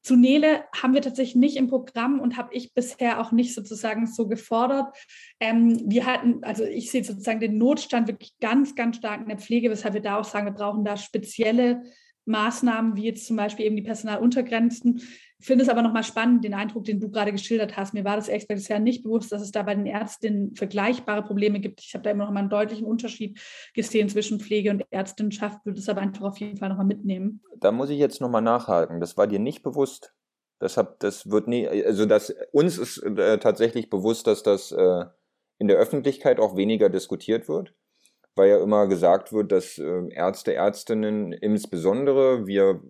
Speaker 5: Zu Nele haben wir tatsächlich nicht im Programm und habe ich bisher auch nicht sozusagen so gefordert. Ähm, wir hatten, also ich sehe sozusagen den Notstand wirklich ganz, ganz stark in der Pflege, weshalb wir da auch sagen, wir brauchen da spezielle Maßnahmen, wie jetzt zum Beispiel eben die Personaluntergrenzen. Ich finde es aber nochmal spannend, den Eindruck, den du gerade geschildert hast. Mir war das ehrlich bisher nicht bewusst, dass es da bei den Ärztinnen vergleichbare Probleme gibt. Ich habe da immer noch mal einen deutlichen Unterschied gesehen zwischen Pflege und Ärztinnenschaft, würde es aber einfach auf jeden Fall nochmal mitnehmen.
Speaker 2: Da muss ich jetzt nochmal nachhaken. Das war dir nicht bewusst? Das, hab, das wird nie, also das, uns ist äh, tatsächlich bewusst, dass das äh, in der Öffentlichkeit auch weniger diskutiert wird weil ja immer gesagt wird, dass äh, Ärzte, Ärztinnen insbesondere, wir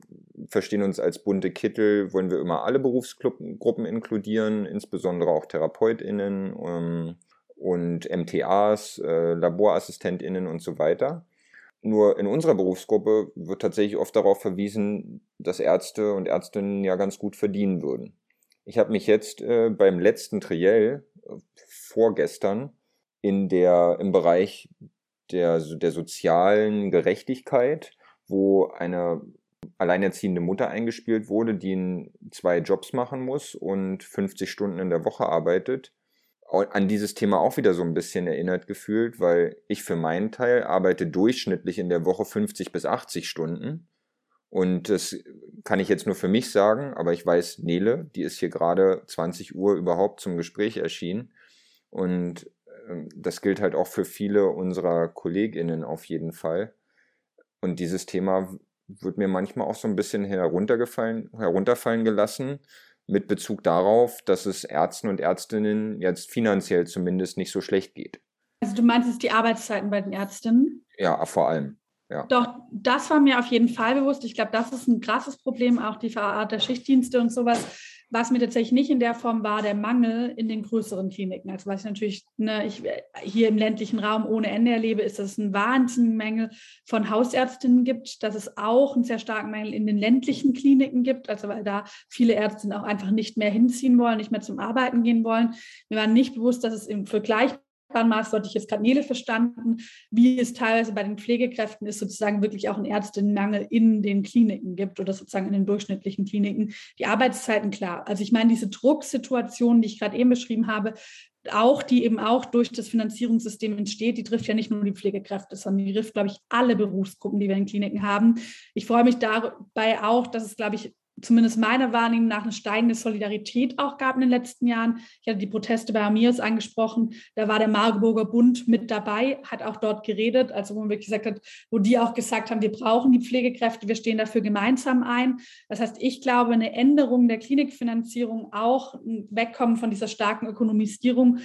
Speaker 2: verstehen uns als bunte Kittel, wollen wir immer alle Berufsgruppen inkludieren, insbesondere auch TherapeutInnen ähm, und MTAs, äh, LaborassistentInnen und so weiter. Nur in unserer Berufsgruppe wird tatsächlich oft darauf verwiesen, dass Ärzte und Ärztinnen ja ganz gut verdienen würden. Ich habe mich jetzt äh, beim letzten Triell äh, vorgestern in der im Bereich der, der sozialen Gerechtigkeit, wo eine alleinerziehende Mutter eingespielt wurde, die zwei Jobs machen muss und 50 Stunden in der Woche arbeitet. An dieses Thema auch wieder so ein bisschen erinnert gefühlt, weil ich für meinen Teil arbeite durchschnittlich in der Woche 50 bis 80 Stunden. Und das kann ich jetzt nur für mich sagen, aber ich weiß, Nele, die ist hier gerade 20 Uhr überhaupt zum Gespräch erschienen. Und das gilt halt auch für viele unserer KollegInnen auf jeden Fall. Und dieses Thema wird mir manchmal auch so ein bisschen heruntergefallen, herunterfallen gelassen, mit Bezug darauf, dass es Ärzten und Ärztinnen jetzt finanziell zumindest nicht so schlecht geht.
Speaker 5: Also du meinst die Arbeitszeiten bei den Ärztinnen?
Speaker 2: Ja, vor allem. Ja.
Speaker 5: Doch, das war mir auf jeden Fall bewusst. Ich glaube, das ist ein krasses Problem, auch die Verart der Schichtdienste und sowas. Was mir tatsächlich nicht in der Form war, der Mangel in den größeren Kliniken. Also was ich natürlich ne, ich hier im ländlichen Raum ohne Ende erlebe, ist, dass es einen Wahnsinnsmangel von Hausärztinnen gibt, dass es auch einen sehr starken Mangel in den ländlichen Kliniken gibt, also weil da viele Ärztinnen auch einfach nicht mehr hinziehen wollen, nicht mehr zum Arbeiten gehen wollen. Mir war nicht bewusst, dass es im Vergleich Maß sollte ich jetzt gerade Nele verstanden, wie es teilweise bei den Pflegekräften ist, sozusagen wirklich auch ein Ärztinnenmangel in den Kliniken gibt oder sozusagen in den durchschnittlichen Kliniken. Die Arbeitszeiten, klar. Also ich meine, diese Drucksituation, die ich gerade eben beschrieben habe, auch die eben auch durch das Finanzierungssystem entsteht, die trifft ja nicht nur die Pflegekräfte, sondern die trifft, glaube ich, alle Berufsgruppen, die wir in Kliniken haben. Ich freue mich dabei auch, dass es, glaube ich, zumindest meiner Wahrnehmung nach eine steigende Solidarität auch gab in den letzten Jahren. Ich hatte die Proteste bei Amirs angesprochen, da war der Marburger Bund mit dabei, hat auch dort geredet, also wo man wirklich gesagt hat, wo die auch gesagt haben, wir brauchen die Pflegekräfte, wir stehen dafür gemeinsam ein. Das heißt, ich glaube, eine Änderung der Klinikfinanzierung, auch ein Wegkommen von dieser starken Ökonomisierung,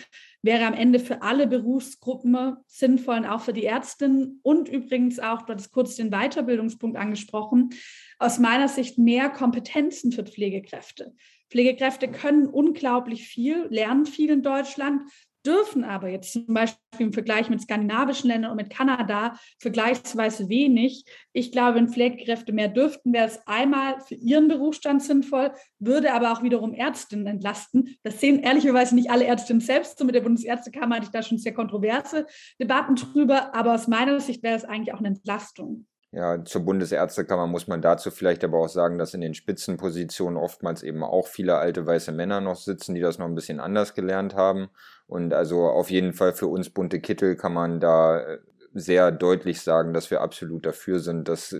Speaker 5: wäre am Ende für alle Berufsgruppen sinnvoll und auch für die Ärztinnen und übrigens auch, du hattest kurz den Weiterbildungspunkt angesprochen, aus meiner Sicht mehr Kompetenzen für Pflegekräfte. Pflegekräfte können unglaublich viel, lernen viel in Deutschland, dürfen aber jetzt zum Beispiel im Vergleich mit skandinavischen Ländern und mit Kanada vergleichsweise wenig. Ich glaube, wenn Pflegekräfte mehr dürften, wäre es einmal für ihren Berufsstand sinnvoll, würde aber auch wiederum Ärztinnen entlasten. Das sehen ehrlicherweise nicht alle Ärztinnen selbst. So mit der Bundesärztekammer hatte ich da schon sehr kontroverse Debatten drüber, aber aus meiner Sicht wäre es eigentlich auch eine Entlastung.
Speaker 2: Ja, zur Bundesärztekammer muss man dazu vielleicht aber auch sagen, dass in den Spitzenpositionen oftmals eben auch viele alte weiße Männer noch sitzen, die das noch ein bisschen anders gelernt haben. Und also auf jeden Fall für uns bunte Kittel kann man da äh, sehr deutlich sagen, dass wir absolut dafür sind, dass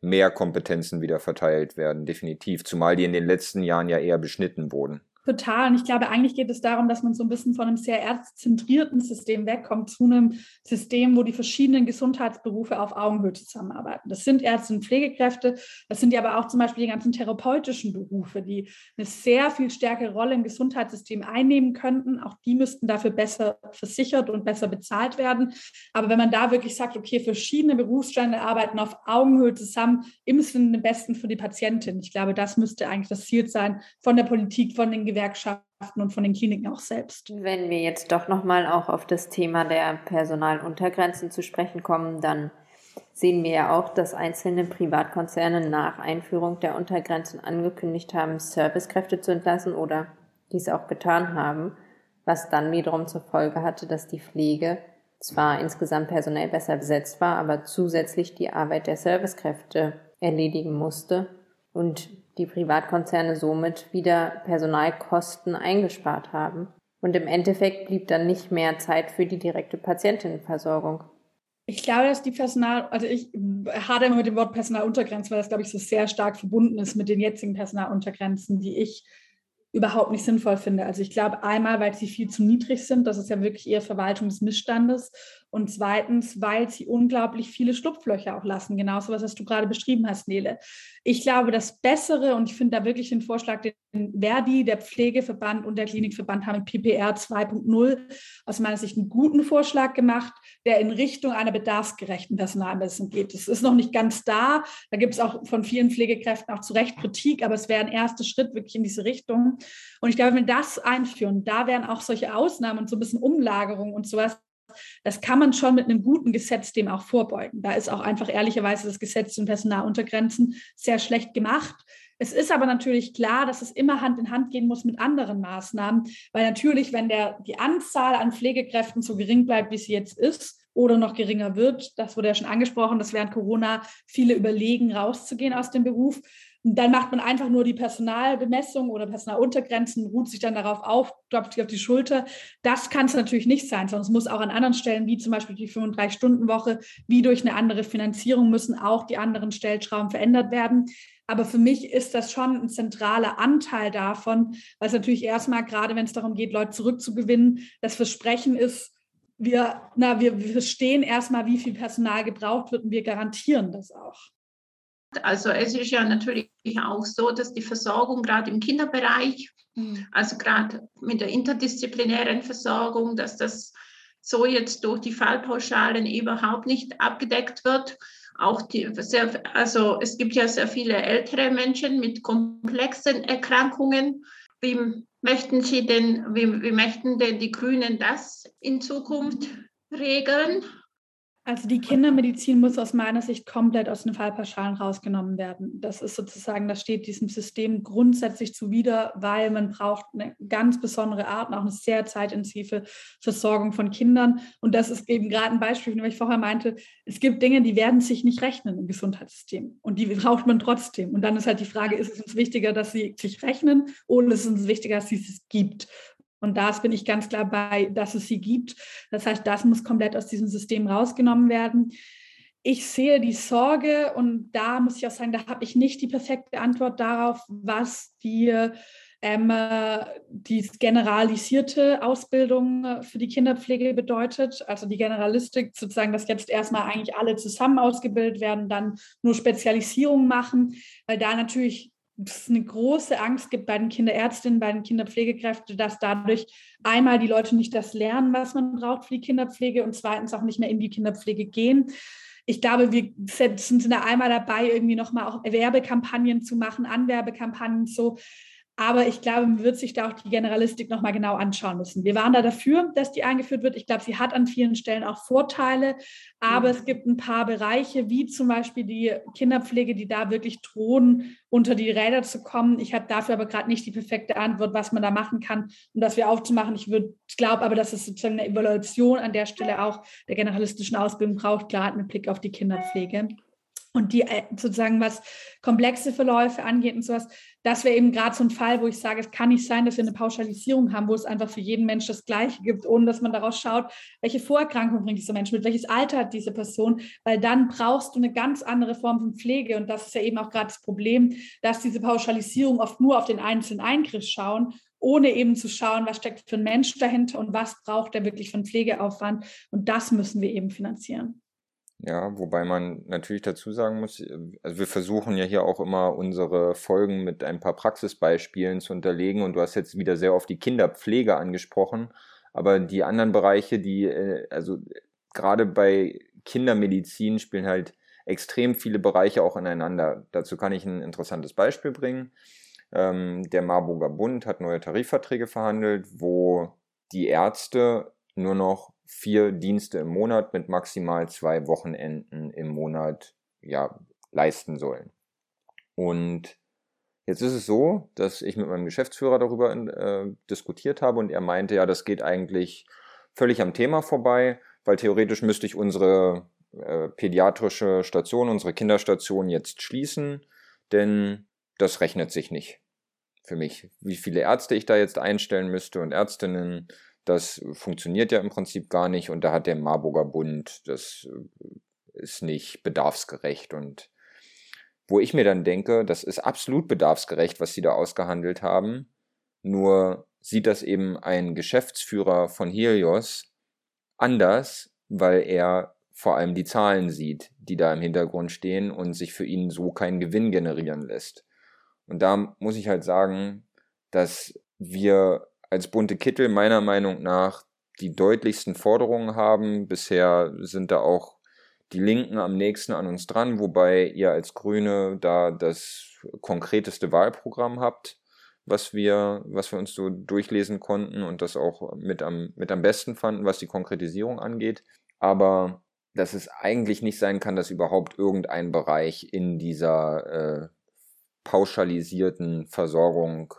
Speaker 2: mehr Kompetenzen wieder verteilt werden, definitiv. Zumal die in den letzten Jahren ja eher beschnitten wurden.
Speaker 5: Total. Und ich glaube, eigentlich geht es darum, dass man so ein bisschen von einem sehr ärztzentrierten System wegkommt zu einem System, wo die verschiedenen Gesundheitsberufe auf Augenhöhe zusammenarbeiten. Das sind Ärzte und Pflegekräfte. Das sind ja aber auch zum Beispiel die ganzen therapeutischen Berufe, die eine sehr viel stärkere Rolle im Gesundheitssystem einnehmen könnten. Auch die müssten dafür besser versichert und besser bezahlt werden. Aber wenn man da wirklich sagt, okay, verschiedene Berufsstände arbeiten auf Augenhöhe zusammen im Sinne Besten für die Patientin. Ich glaube, das müsste eigentlich das Ziel sein von der Politik, von den Gewerkschaften und von den Kliniken auch selbst.
Speaker 1: Wenn wir jetzt doch nochmal auch auf das Thema der Personaluntergrenzen zu sprechen kommen, dann sehen wir ja auch, dass einzelne Privatkonzerne nach Einführung der Untergrenzen angekündigt haben, Servicekräfte zu entlassen oder dies auch getan haben, was dann wiederum zur Folge hatte, dass die Pflege zwar insgesamt personell besser besetzt war, aber zusätzlich die Arbeit der Servicekräfte erledigen musste und die Privatkonzerne somit wieder Personalkosten eingespart haben. Und im Endeffekt blieb dann nicht mehr Zeit für die direkte Patientinnenversorgung.
Speaker 5: Ich glaube, dass die Personal, also ich hadere immer mit dem Wort Personaluntergrenzen, weil das, glaube ich, so sehr stark verbunden ist mit den jetzigen Personaluntergrenzen, die ich überhaupt nicht sinnvoll finde. Also ich glaube einmal, weil sie viel zu niedrig sind, das ist ja wirklich eher Verwaltung des Missstandes und zweitens, weil sie unglaublich viele Schlupflöcher auch lassen. Genauso was, was du gerade beschrieben hast, Nele. Ich glaube, das Bessere, und ich finde da wirklich den Vorschlag, den Verdi, der Pflegeverband und der Klinikverband haben mit PPR 2.0 aus meiner Sicht einen guten Vorschlag gemacht, der in Richtung einer bedarfsgerechten Personalmessung geht. Das ist noch nicht ganz da. Da gibt es auch von vielen Pflegekräften auch zu Recht Kritik, aber es wäre ein erster Schritt wirklich in diese Richtung. Und ich glaube, wenn wir das einführen, da wären auch solche Ausnahmen und so ein bisschen Umlagerung und sowas das kann man schon mit einem guten Gesetz dem auch vorbeugen. Da ist auch einfach ehrlicherweise das Gesetz zum Personaluntergrenzen sehr schlecht gemacht. Es ist aber natürlich klar, dass es immer Hand in Hand gehen muss mit anderen Maßnahmen, weil natürlich, wenn der, die Anzahl an Pflegekräften so gering bleibt, wie sie jetzt ist, oder noch geringer wird, das wurde ja schon angesprochen, dass während Corona viele überlegen, rauszugehen aus dem Beruf, dann macht man einfach nur die Personalbemessung oder Personaluntergrenzen, ruht sich dann darauf auf, klopft sich auf die Schulter. Das kann es natürlich nicht sein, sondern es muss auch an anderen Stellen, wie zum Beispiel die 35-Stunden-Woche, wie durch eine andere Finanzierung, müssen auch die anderen Stellschrauben verändert werden. Aber für mich ist das schon ein zentraler Anteil davon, weil es natürlich erstmal, gerade wenn es darum geht, Leute zurückzugewinnen, das Versprechen ist, wir, na, wir, verstehen erstmal, wie viel Personal gebraucht wird und wir garantieren das auch.
Speaker 4: Also es ist ja natürlich auch so, dass die Versorgung gerade im Kinderbereich, mhm. also gerade mit der interdisziplinären Versorgung, dass das so jetzt durch die Fallpauschalen überhaupt nicht abgedeckt wird. Auch die, sehr, also es gibt ja sehr viele ältere Menschen mit komplexen Erkrankungen. Wie möchten Sie denn, wie, wie möchten denn die Grünen das in Zukunft regeln?
Speaker 5: Also die Kindermedizin muss aus meiner Sicht komplett aus den Fallpauschalen rausgenommen werden. Das ist sozusagen, das steht diesem System grundsätzlich zuwider, weil man braucht eine ganz besondere Art und auch eine sehr zeitintensive Versorgung von Kindern. Und das ist eben gerade ein Beispiel, wie ich vorher meinte, es gibt Dinge, die werden sich nicht rechnen im Gesundheitssystem und die braucht man trotzdem. Und dann ist halt die Frage, ist es uns wichtiger, dass sie sich rechnen oder ist es uns wichtiger, dass es es gibt? Und da bin ich ganz klar bei, dass es sie gibt. Das heißt, das muss komplett aus diesem System rausgenommen werden. Ich sehe die Sorge und da muss ich auch sagen, da habe ich nicht die perfekte Antwort darauf, was die, ähm, die generalisierte Ausbildung für die Kinderpflege bedeutet. Also die Generalistik, sozusagen, dass jetzt erstmal eigentlich alle zusammen ausgebildet werden, dann nur Spezialisierung machen, weil da natürlich es eine große Angst gibt bei den Kinderärztinnen, bei den Kinderpflegekräften, dass dadurch einmal die Leute nicht das lernen, was man braucht für die Kinderpflege und zweitens auch nicht mehr in die Kinderpflege gehen. Ich glaube, wir sind da einmal dabei, irgendwie nochmal auch Werbekampagnen zu machen, Anwerbekampagnen so, aber ich glaube, man wird sich da auch die Generalistik nochmal genau anschauen müssen. Wir waren da dafür, dass die eingeführt wird. Ich glaube, sie hat an vielen Stellen auch Vorteile. Aber mhm. es gibt ein paar Bereiche, wie zum Beispiel die Kinderpflege, die da wirklich drohen, unter die Räder zu kommen. Ich habe dafür aber gerade nicht die perfekte Antwort, was man da machen kann, um das wieder aufzumachen. Ich glaube aber, dass es sozusagen eine Evaluation an der Stelle auch der generalistischen Ausbildung braucht, gerade mit Blick auf die Kinderpflege. Und die äh, sozusagen, was komplexe Verläufe angeht und sowas, das wäre eben gerade so ein Fall, wo ich sage, es kann nicht sein, dass wir eine Pauschalisierung haben, wo es einfach für jeden Mensch das Gleiche gibt, ohne dass man daraus schaut, welche Vorerkrankung bringt dieser Mensch mit, welches Alter hat diese Person, weil dann brauchst du eine ganz andere Form von Pflege. Und das ist ja eben auch gerade das Problem, dass diese Pauschalisierung oft nur auf den einzelnen Eingriff schauen ohne eben zu schauen, was steckt für ein Mensch dahinter und was braucht er wirklich von Pflegeaufwand. Und das müssen wir eben finanzieren.
Speaker 2: Ja, wobei man natürlich dazu sagen muss, äh, also wir versuchen ja hier auch immer unsere Folgen mit ein paar Praxisbeispielen zu unterlegen und du hast jetzt wieder sehr oft die Kinderpflege angesprochen, aber die anderen Bereiche, die, äh, also gerade bei Kindermedizin spielen halt extrem viele Bereiche auch ineinander. Dazu kann ich ein interessantes Beispiel bringen. Ähm, der Marburger Bund hat neue Tarifverträge verhandelt, wo die Ärzte nur noch vier Dienste im Monat mit maximal zwei Wochenenden im Monat ja, leisten sollen. Und jetzt ist es so, dass ich mit meinem Geschäftsführer darüber äh, diskutiert habe und er meinte, ja, das geht eigentlich völlig am Thema vorbei, weil theoretisch müsste ich unsere äh, pädiatrische Station, unsere Kinderstation jetzt schließen, denn das rechnet sich nicht für mich. Wie viele Ärzte ich da jetzt einstellen müsste und Ärztinnen, das funktioniert ja im Prinzip gar nicht und da hat der Marburger Bund, das äh, ist nicht bedarfsgerecht und wo ich mir dann denke, das ist absolut bedarfsgerecht, was sie da ausgehandelt haben, nur sieht das eben ein Geschäftsführer von Helios anders, weil er vor allem die Zahlen sieht, die da im Hintergrund stehen und sich für ihn so kein Gewinn generieren lässt. Und da muss ich halt sagen, dass wir als bunte Kittel meiner Meinung nach die deutlichsten Forderungen haben. Bisher sind da auch die Linken am nächsten an uns dran, wobei ihr als Grüne da das konkreteste Wahlprogramm habt, was wir, was wir uns so durchlesen konnten und das auch mit am, mit am besten fanden, was die Konkretisierung angeht. Aber dass es eigentlich nicht sein kann, dass überhaupt irgendein Bereich in dieser äh, pauschalisierten Versorgung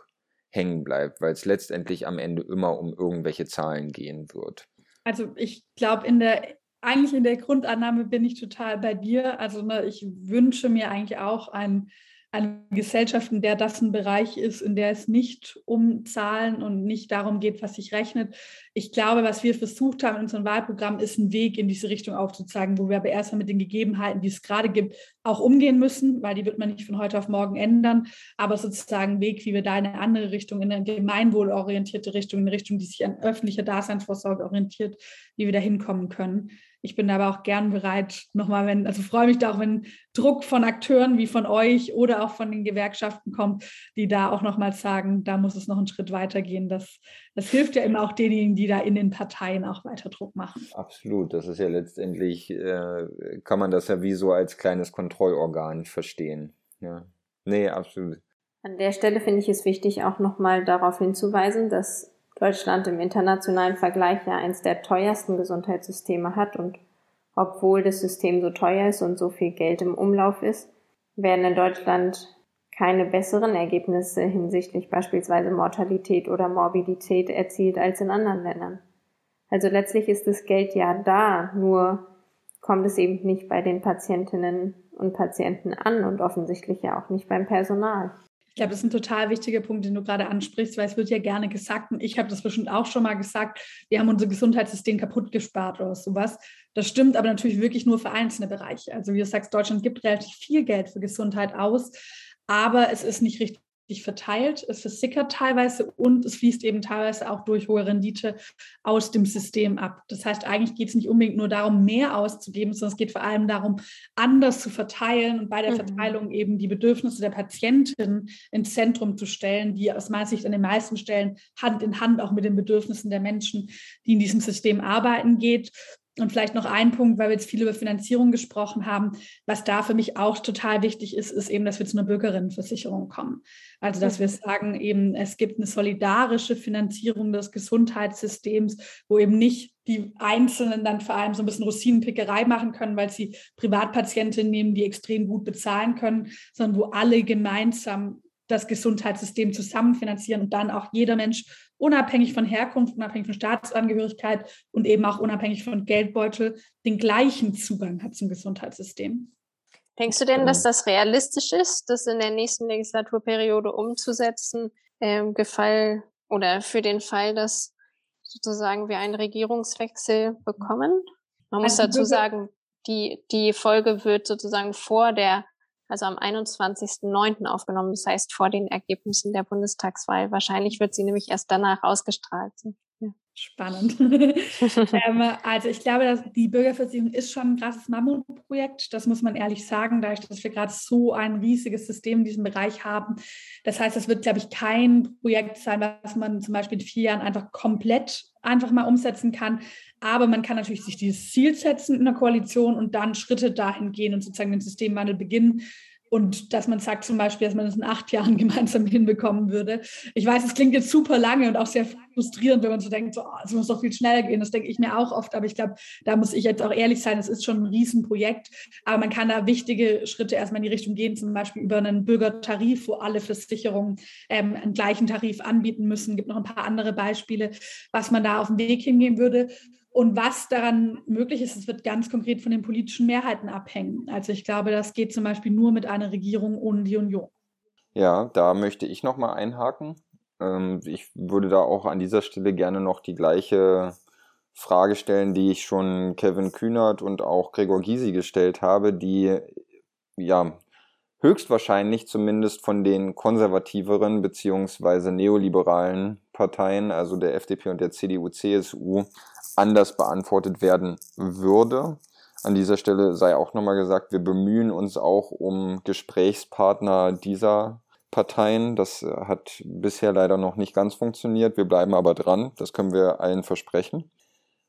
Speaker 2: hängen bleibt, weil es letztendlich am Ende immer um irgendwelche Zahlen gehen wird.
Speaker 5: Also ich glaube, in der eigentlich in der Grundannahme bin ich total bei dir. Also ne, ich wünsche mir eigentlich auch ein eine Gesellschaft, in der das ein Bereich ist, in der es nicht um Zahlen und nicht darum geht, was sich rechnet. Ich glaube, was wir versucht haben in unserem Wahlprogramm, ist ein Weg in diese Richtung aufzuzeigen, wo wir aber erstmal mit den Gegebenheiten, die es gerade gibt, auch umgehen müssen, weil die wird man nicht von heute auf morgen ändern, aber sozusagen Weg, wie wir da in eine andere Richtung, in eine gemeinwohlorientierte Richtung, in eine Richtung, die sich an öffentlicher Daseinsvorsorge orientiert, wie wir da hinkommen können. Ich bin aber auch gern bereit, nochmal, wenn, also freue mich da auch, wenn Druck von Akteuren wie von euch oder auch von den Gewerkschaften kommt, die da auch nochmal sagen, da muss es noch einen Schritt weitergehen. Das, das hilft ja immer auch denjenigen, die da in den Parteien auch weiter Druck machen.
Speaker 2: Absolut. Das ist ja letztendlich, äh, kann man das ja wie so als kleines Kontrollorgan verstehen. Ja. Nee, absolut.
Speaker 1: An der Stelle finde ich es wichtig, auch nochmal darauf hinzuweisen, dass Deutschland im internationalen Vergleich ja eins der teuersten Gesundheitssysteme hat und obwohl das System so teuer ist und so viel Geld im Umlauf ist, werden in Deutschland keine besseren Ergebnisse hinsichtlich beispielsweise Mortalität oder Morbidität erzielt als in anderen Ländern. Also letztlich ist das Geld ja da, nur kommt es eben nicht bei den Patientinnen und Patienten an und offensichtlich ja auch nicht beim Personal.
Speaker 5: Ich glaube, das ist ein total wichtiger Punkt, den du gerade ansprichst, weil es wird ja gerne gesagt, und ich habe das bestimmt auch schon mal gesagt, wir haben unser Gesundheitssystem kaputt gespart oder sowas. Das stimmt aber natürlich wirklich nur für einzelne Bereiche. Also wie du sagst, Deutschland gibt relativ viel Geld für Gesundheit aus, aber es ist nicht richtig verteilt, es versickert teilweise und es fließt eben teilweise auch durch hohe Rendite aus dem System ab. Das heißt, eigentlich geht es nicht unbedingt nur darum, mehr auszugeben, sondern es geht vor allem darum, anders zu verteilen und bei der mhm. Verteilung eben die Bedürfnisse der Patientin ins Zentrum zu stellen, die aus meiner Sicht an den meisten Stellen Hand in Hand auch mit den Bedürfnissen der Menschen, die in diesem System arbeiten, geht. Und vielleicht noch ein Punkt, weil wir jetzt viel über Finanzierung gesprochen haben. Was da für mich auch total wichtig ist, ist eben, dass wir zu einer Bürgerinnenversicherung kommen. Also, dass wir sagen, eben, es gibt eine solidarische Finanzierung des Gesundheitssystems, wo eben nicht die Einzelnen dann vor allem so ein bisschen Rosinenpickerei machen können, weil sie Privatpatientinnen nehmen, die extrem gut bezahlen können, sondern wo alle gemeinsam das Gesundheitssystem zusammenfinanzieren und dann auch jeder Mensch unabhängig von Herkunft, unabhängig von Staatsangehörigkeit und eben auch unabhängig von Geldbeutel den gleichen Zugang hat zum Gesundheitssystem.
Speaker 3: Denkst du denn, dass das realistisch ist, das in der nächsten Legislaturperiode umzusetzen, ähm, Gefall oder für den Fall, dass sozusagen wir einen Regierungswechsel bekommen? Man muss also dazu sagen, die, die Folge wird sozusagen vor der also am 21.09. aufgenommen, das heißt vor den Ergebnissen der Bundestagswahl. Wahrscheinlich wird sie nämlich erst danach ausgestrahlt. Ja.
Speaker 5: Spannend. ähm, also ich glaube, dass die Bürgerversicherung ist schon ein krasses Mammutprojekt. Das muss man ehrlich sagen, dadurch, dass wir gerade so ein riesiges System in diesem Bereich haben. Das heißt, es wird, glaube ich, kein Projekt sein, was man zum Beispiel in vier Jahren einfach komplett einfach mal umsetzen kann. Aber man kann natürlich sich dieses Ziel setzen in der Koalition und dann Schritte dahin gehen und sozusagen den Systemwandel beginnen. Und dass man sagt zum Beispiel, dass man das in acht Jahren gemeinsam hinbekommen würde. Ich weiß, es klingt jetzt super lange und auch sehr frustrierend, wenn man so denkt, so, oh, es muss doch viel schneller gehen. Das denke ich mir auch oft. Aber ich glaube, da muss ich jetzt auch ehrlich sein, es ist schon ein Riesenprojekt. Aber man kann da wichtige Schritte erstmal in die Richtung gehen, zum Beispiel über einen Bürgertarif, wo alle Versicherungen ähm, einen gleichen Tarif anbieten müssen. Es gibt noch ein paar andere Beispiele, was man da auf den Weg hingehen würde. Und was daran möglich ist, es wird ganz konkret von den politischen Mehrheiten abhängen. Also ich glaube, das geht zum Beispiel nur mit einer Regierung ohne die Union.
Speaker 2: Ja, da möchte ich nochmal einhaken. Ähm, ich würde da auch an dieser Stelle gerne noch die gleiche Frage stellen, die ich schon Kevin Kühnert und auch Gregor Gysi gestellt habe, die ja höchstwahrscheinlich zumindest von den konservativeren beziehungsweise neoliberalen Parteien, also der FDP und der CDU, CSU, anders beantwortet werden würde. An dieser Stelle sei auch nochmal gesagt, wir bemühen uns auch um Gesprächspartner dieser Parteien. Das hat bisher leider noch nicht ganz funktioniert. Wir bleiben aber dran. Das können wir allen versprechen.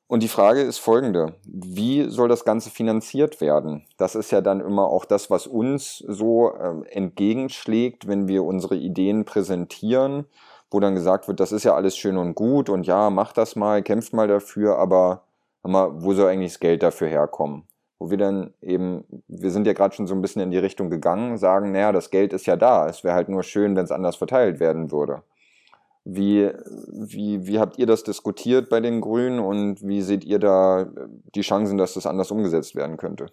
Speaker 2: Und die Frage ist folgende. Wie soll das Ganze finanziert werden? Das ist ja dann immer auch das, was uns so äh, entgegenschlägt, wenn wir unsere Ideen präsentieren wo dann gesagt wird, das ist ja alles schön und gut und ja, mach das mal, kämpft mal dafür, aber mal, wo soll eigentlich das Geld dafür herkommen? Wo wir dann eben, wir sind ja gerade schon so ein bisschen in die Richtung gegangen, sagen, naja, das Geld ist ja da, es wäre halt nur schön, wenn es anders verteilt werden würde. Wie, wie, wie habt ihr das diskutiert bei den Grünen und wie seht ihr da die Chancen, dass das anders umgesetzt werden könnte?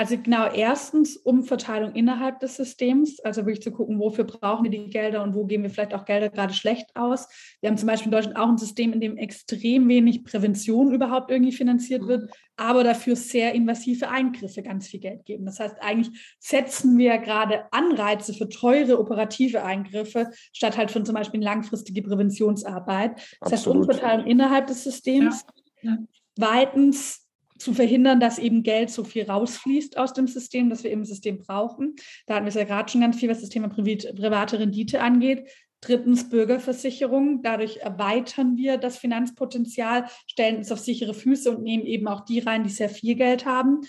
Speaker 5: Also genau, erstens Umverteilung innerhalb des Systems, also wirklich zu gucken, wofür brauchen wir die Gelder und wo geben wir vielleicht auch Gelder gerade schlecht aus. Wir haben zum Beispiel in Deutschland auch ein System, in dem extrem wenig Prävention überhaupt irgendwie finanziert wird, aber dafür sehr invasive Eingriffe ganz viel Geld geben. Das heißt, eigentlich setzen wir gerade Anreize für teure operative Eingriffe, statt halt von zum Beispiel langfristige Präventionsarbeit. Das Absolut. heißt, Umverteilung innerhalb des Systems. Ja. Ja. Zweitens zu verhindern, dass eben Geld so viel rausfließt aus dem System, das wir im System brauchen. Da hatten wir es ja gerade schon ganz viel, was das Thema private Rendite angeht. Drittens Bürgerversicherung. Dadurch erweitern wir das Finanzpotenzial, stellen uns auf sichere Füße und nehmen eben auch die rein, die sehr viel Geld haben.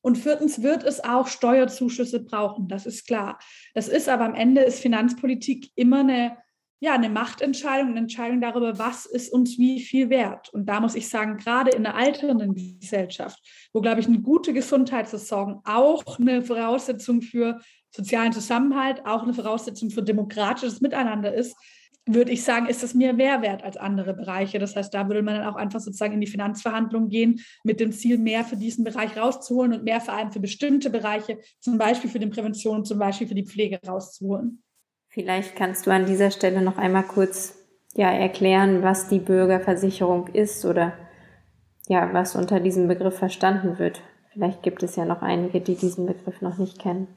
Speaker 5: Und viertens wird es auch Steuerzuschüsse brauchen, das ist klar. Das ist aber am Ende ist Finanzpolitik immer eine ja, eine Machtentscheidung, eine Entscheidung darüber, was ist uns wie viel wert. Und da muss ich sagen, gerade in der alternden Gesellschaft, wo, glaube ich, eine gute Gesundheitsversorgung auch eine Voraussetzung für sozialen Zusammenhalt, auch eine Voraussetzung für demokratisches Miteinander ist, würde ich sagen, ist das mehr Mehrwert als andere Bereiche. Das heißt, da würde man dann auch einfach sozusagen in die Finanzverhandlungen gehen mit dem Ziel, mehr für diesen Bereich rauszuholen und mehr vor allem für bestimmte Bereiche, zum Beispiel für die Prävention, zum Beispiel für die Pflege rauszuholen.
Speaker 1: Vielleicht kannst du an dieser Stelle noch einmal kurz ja, erklären, was die Bürgerversicherung ist oder ja, was unter diesem Begriff verstanden wird. Vielleicht gibt es ja noch einige, die diesen Begriff noch nicht kennen.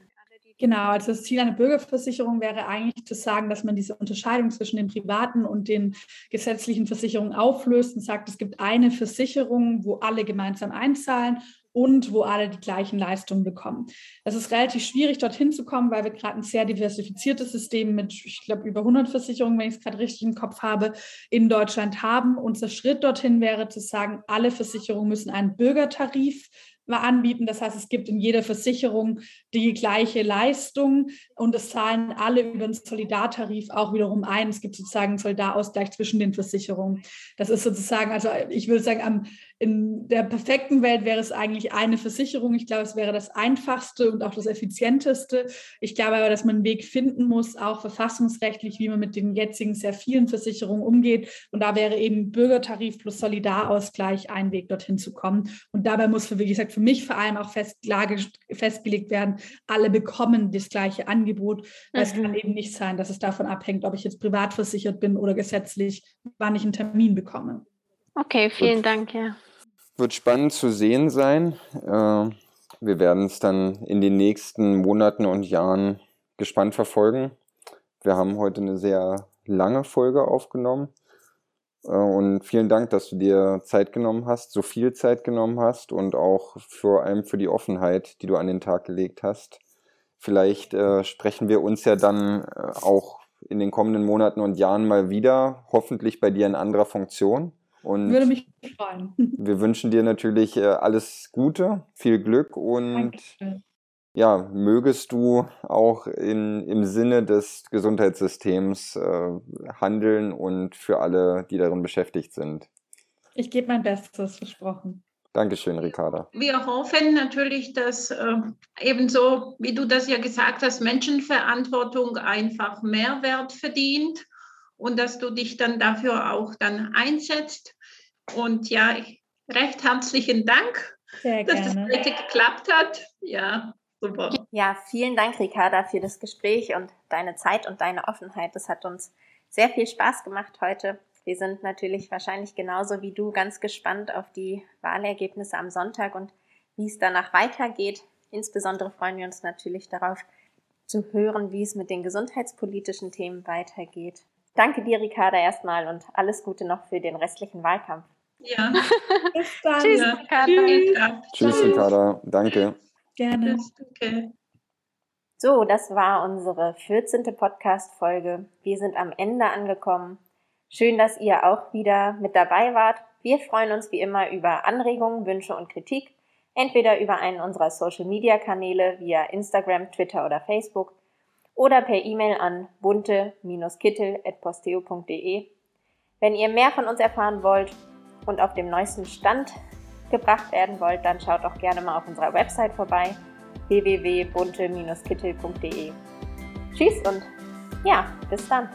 Speaker 5: Genau, also das Ziel einer Bürgerversicherung wäre eigentlich zu sagen, dass man diese Unterscheidung zwischen den privaten und den gesetzlichen Versicherungen auflöst und sagt, es gibt eine Versicherung, wo alle gemeinsam einzahlen und wo alle die gleichen Leistungen bekommen. Es ist relativ schwierig, dorthin zu kommen, weil wir gerade ein sehr diversifiziertes System mit, ich glaube, über 100 Versicherungen, wenn ich es gerade richtig im Kopf habe, in Deutschland haben. Unser Schritt dorthin wäre zu sagen, alle Versicherungen müssen einen Bürgertarif anbieten. Das heißt, es gibt in jeder Versicherung die gleiche Leistung und es zahlen alle über den Solidartarif auch wiederum ein. Es gibt sozusagen einen Solidarausgleich zwischen den Versicherungen. Das ist sozusagen, also ich würde sagen, am in der perfekten Welt wäre es eigentlich eine Versicherung. Ich glaube, es wäre das einfachste und auch das effizienteste. Ich glaube aber, dass man einen Weg finden muss, auch verfassungsrechtlich, wie man mit den jetzigen sehr vielen Versicherungen umgeht. Und da wäre eben Bürgertarif plus Solidarausgleich ein Weg, dorthin zu kommen. Und dabei muss, für, wie gesagt, für mich vor allem auch fest, festgelegt werden, alle bekommen das gleiche Angebot. Weil mhm. es kann eben nicht sein, dass es davon abhängt, ob ich jetzt privat versichert bin oder gesetzlich, wann ich einen Termin bekomme.
Speaker 3: Okay, vielen Dank, ja
Speaker 2: wird spannend zu sehen sein. Äh, wir werden es dann in den nächsten Monaten und Jahren gespannt verfolgen. Wir haben heute eine sehr lange Folge aufgenommen. Äh, und vielen Dank, dass du dir Zeit genommen hast, so viel Zeit genommen hast und auch vor allem für die Offenheit, die du an den Tag gelegt hast. Vielleicht äh, sprechen wir uns ja dann äh, auch in den kommenden Monaten und Jahren mal wieder, hoffentlich bei dir in anderer Funktion.
Speaker 5: Und Würde mich freuen.
Speaker 2: Wir wünschen dir natürlich äh, alles Gute, viel Glück und Dankeschön. ja, mögest du auch in, im Sinne des Gesundheitssystems äh, handeln und für alle, die darin beschäftigt sind.
Speaker 5: Ich gebe mein Bestes, versprochen.
Speaker 2: Dankeschön, Ricarda.
Speaker 4: Wir hoffen natürlich, dass äh, ebenso, wie du das ja gesagt hast, Menschenverantwortung einfach Mehrwert verdient und dass du dich dann dafür auch dann einsetzt. Und ja, recht herzlichen Dank, Sehr dass das heute geklappt hat. Ja, super.
Speaker 1: Ja, vielen Dank, Ricarda, für das Gespräch und deine Zeit und deine Offenheit. Das hat uns sehr viel Spaß gemacht heute. Wir sind natürlich wahrscheinlich genauso wie du ganz gespannt auf die Wahlergebnisse am Sonntag und wie es danach weitergeht. Insbesondere freuen wir uns natürlich darauf zu hören, wie es mit den gesundheitspolitischen Themen weitergeht. Danke dir, Ricarda, erstmal und alles Gute noch für den restlichen Wahlkampf.
Speaker 4: Ja.
Speaker 5: Bis dann. Tschüss,
Speaker 2: Ricarda. Tschüss, Tschüss Ricarda. Danke.
Speaker 5: Gerne.
Speaker 4: Okay.
Speaker 1: So, das war unsere 14. Podcast-Folge. Wir sind am Ende angekommen. Schön, dass ihr auch wieder mit dabei wart. Wir freuen uns wie immer über Anregungen, Wünsche und Kritik, entweder über einen unserer Social-Media-Kanäle via Instagram, Twitter oder Facebook oder per E-Mail an bunte-kittel.posteo.de. Wenn ihr mehr von uns erfahren wollt und auf dem neuesten Stand gebracht werden wollt, dann schaut doch gerne mal auf unserer Website vorbei www.bunte-kittel.de. Tschüss und ja, bis dann.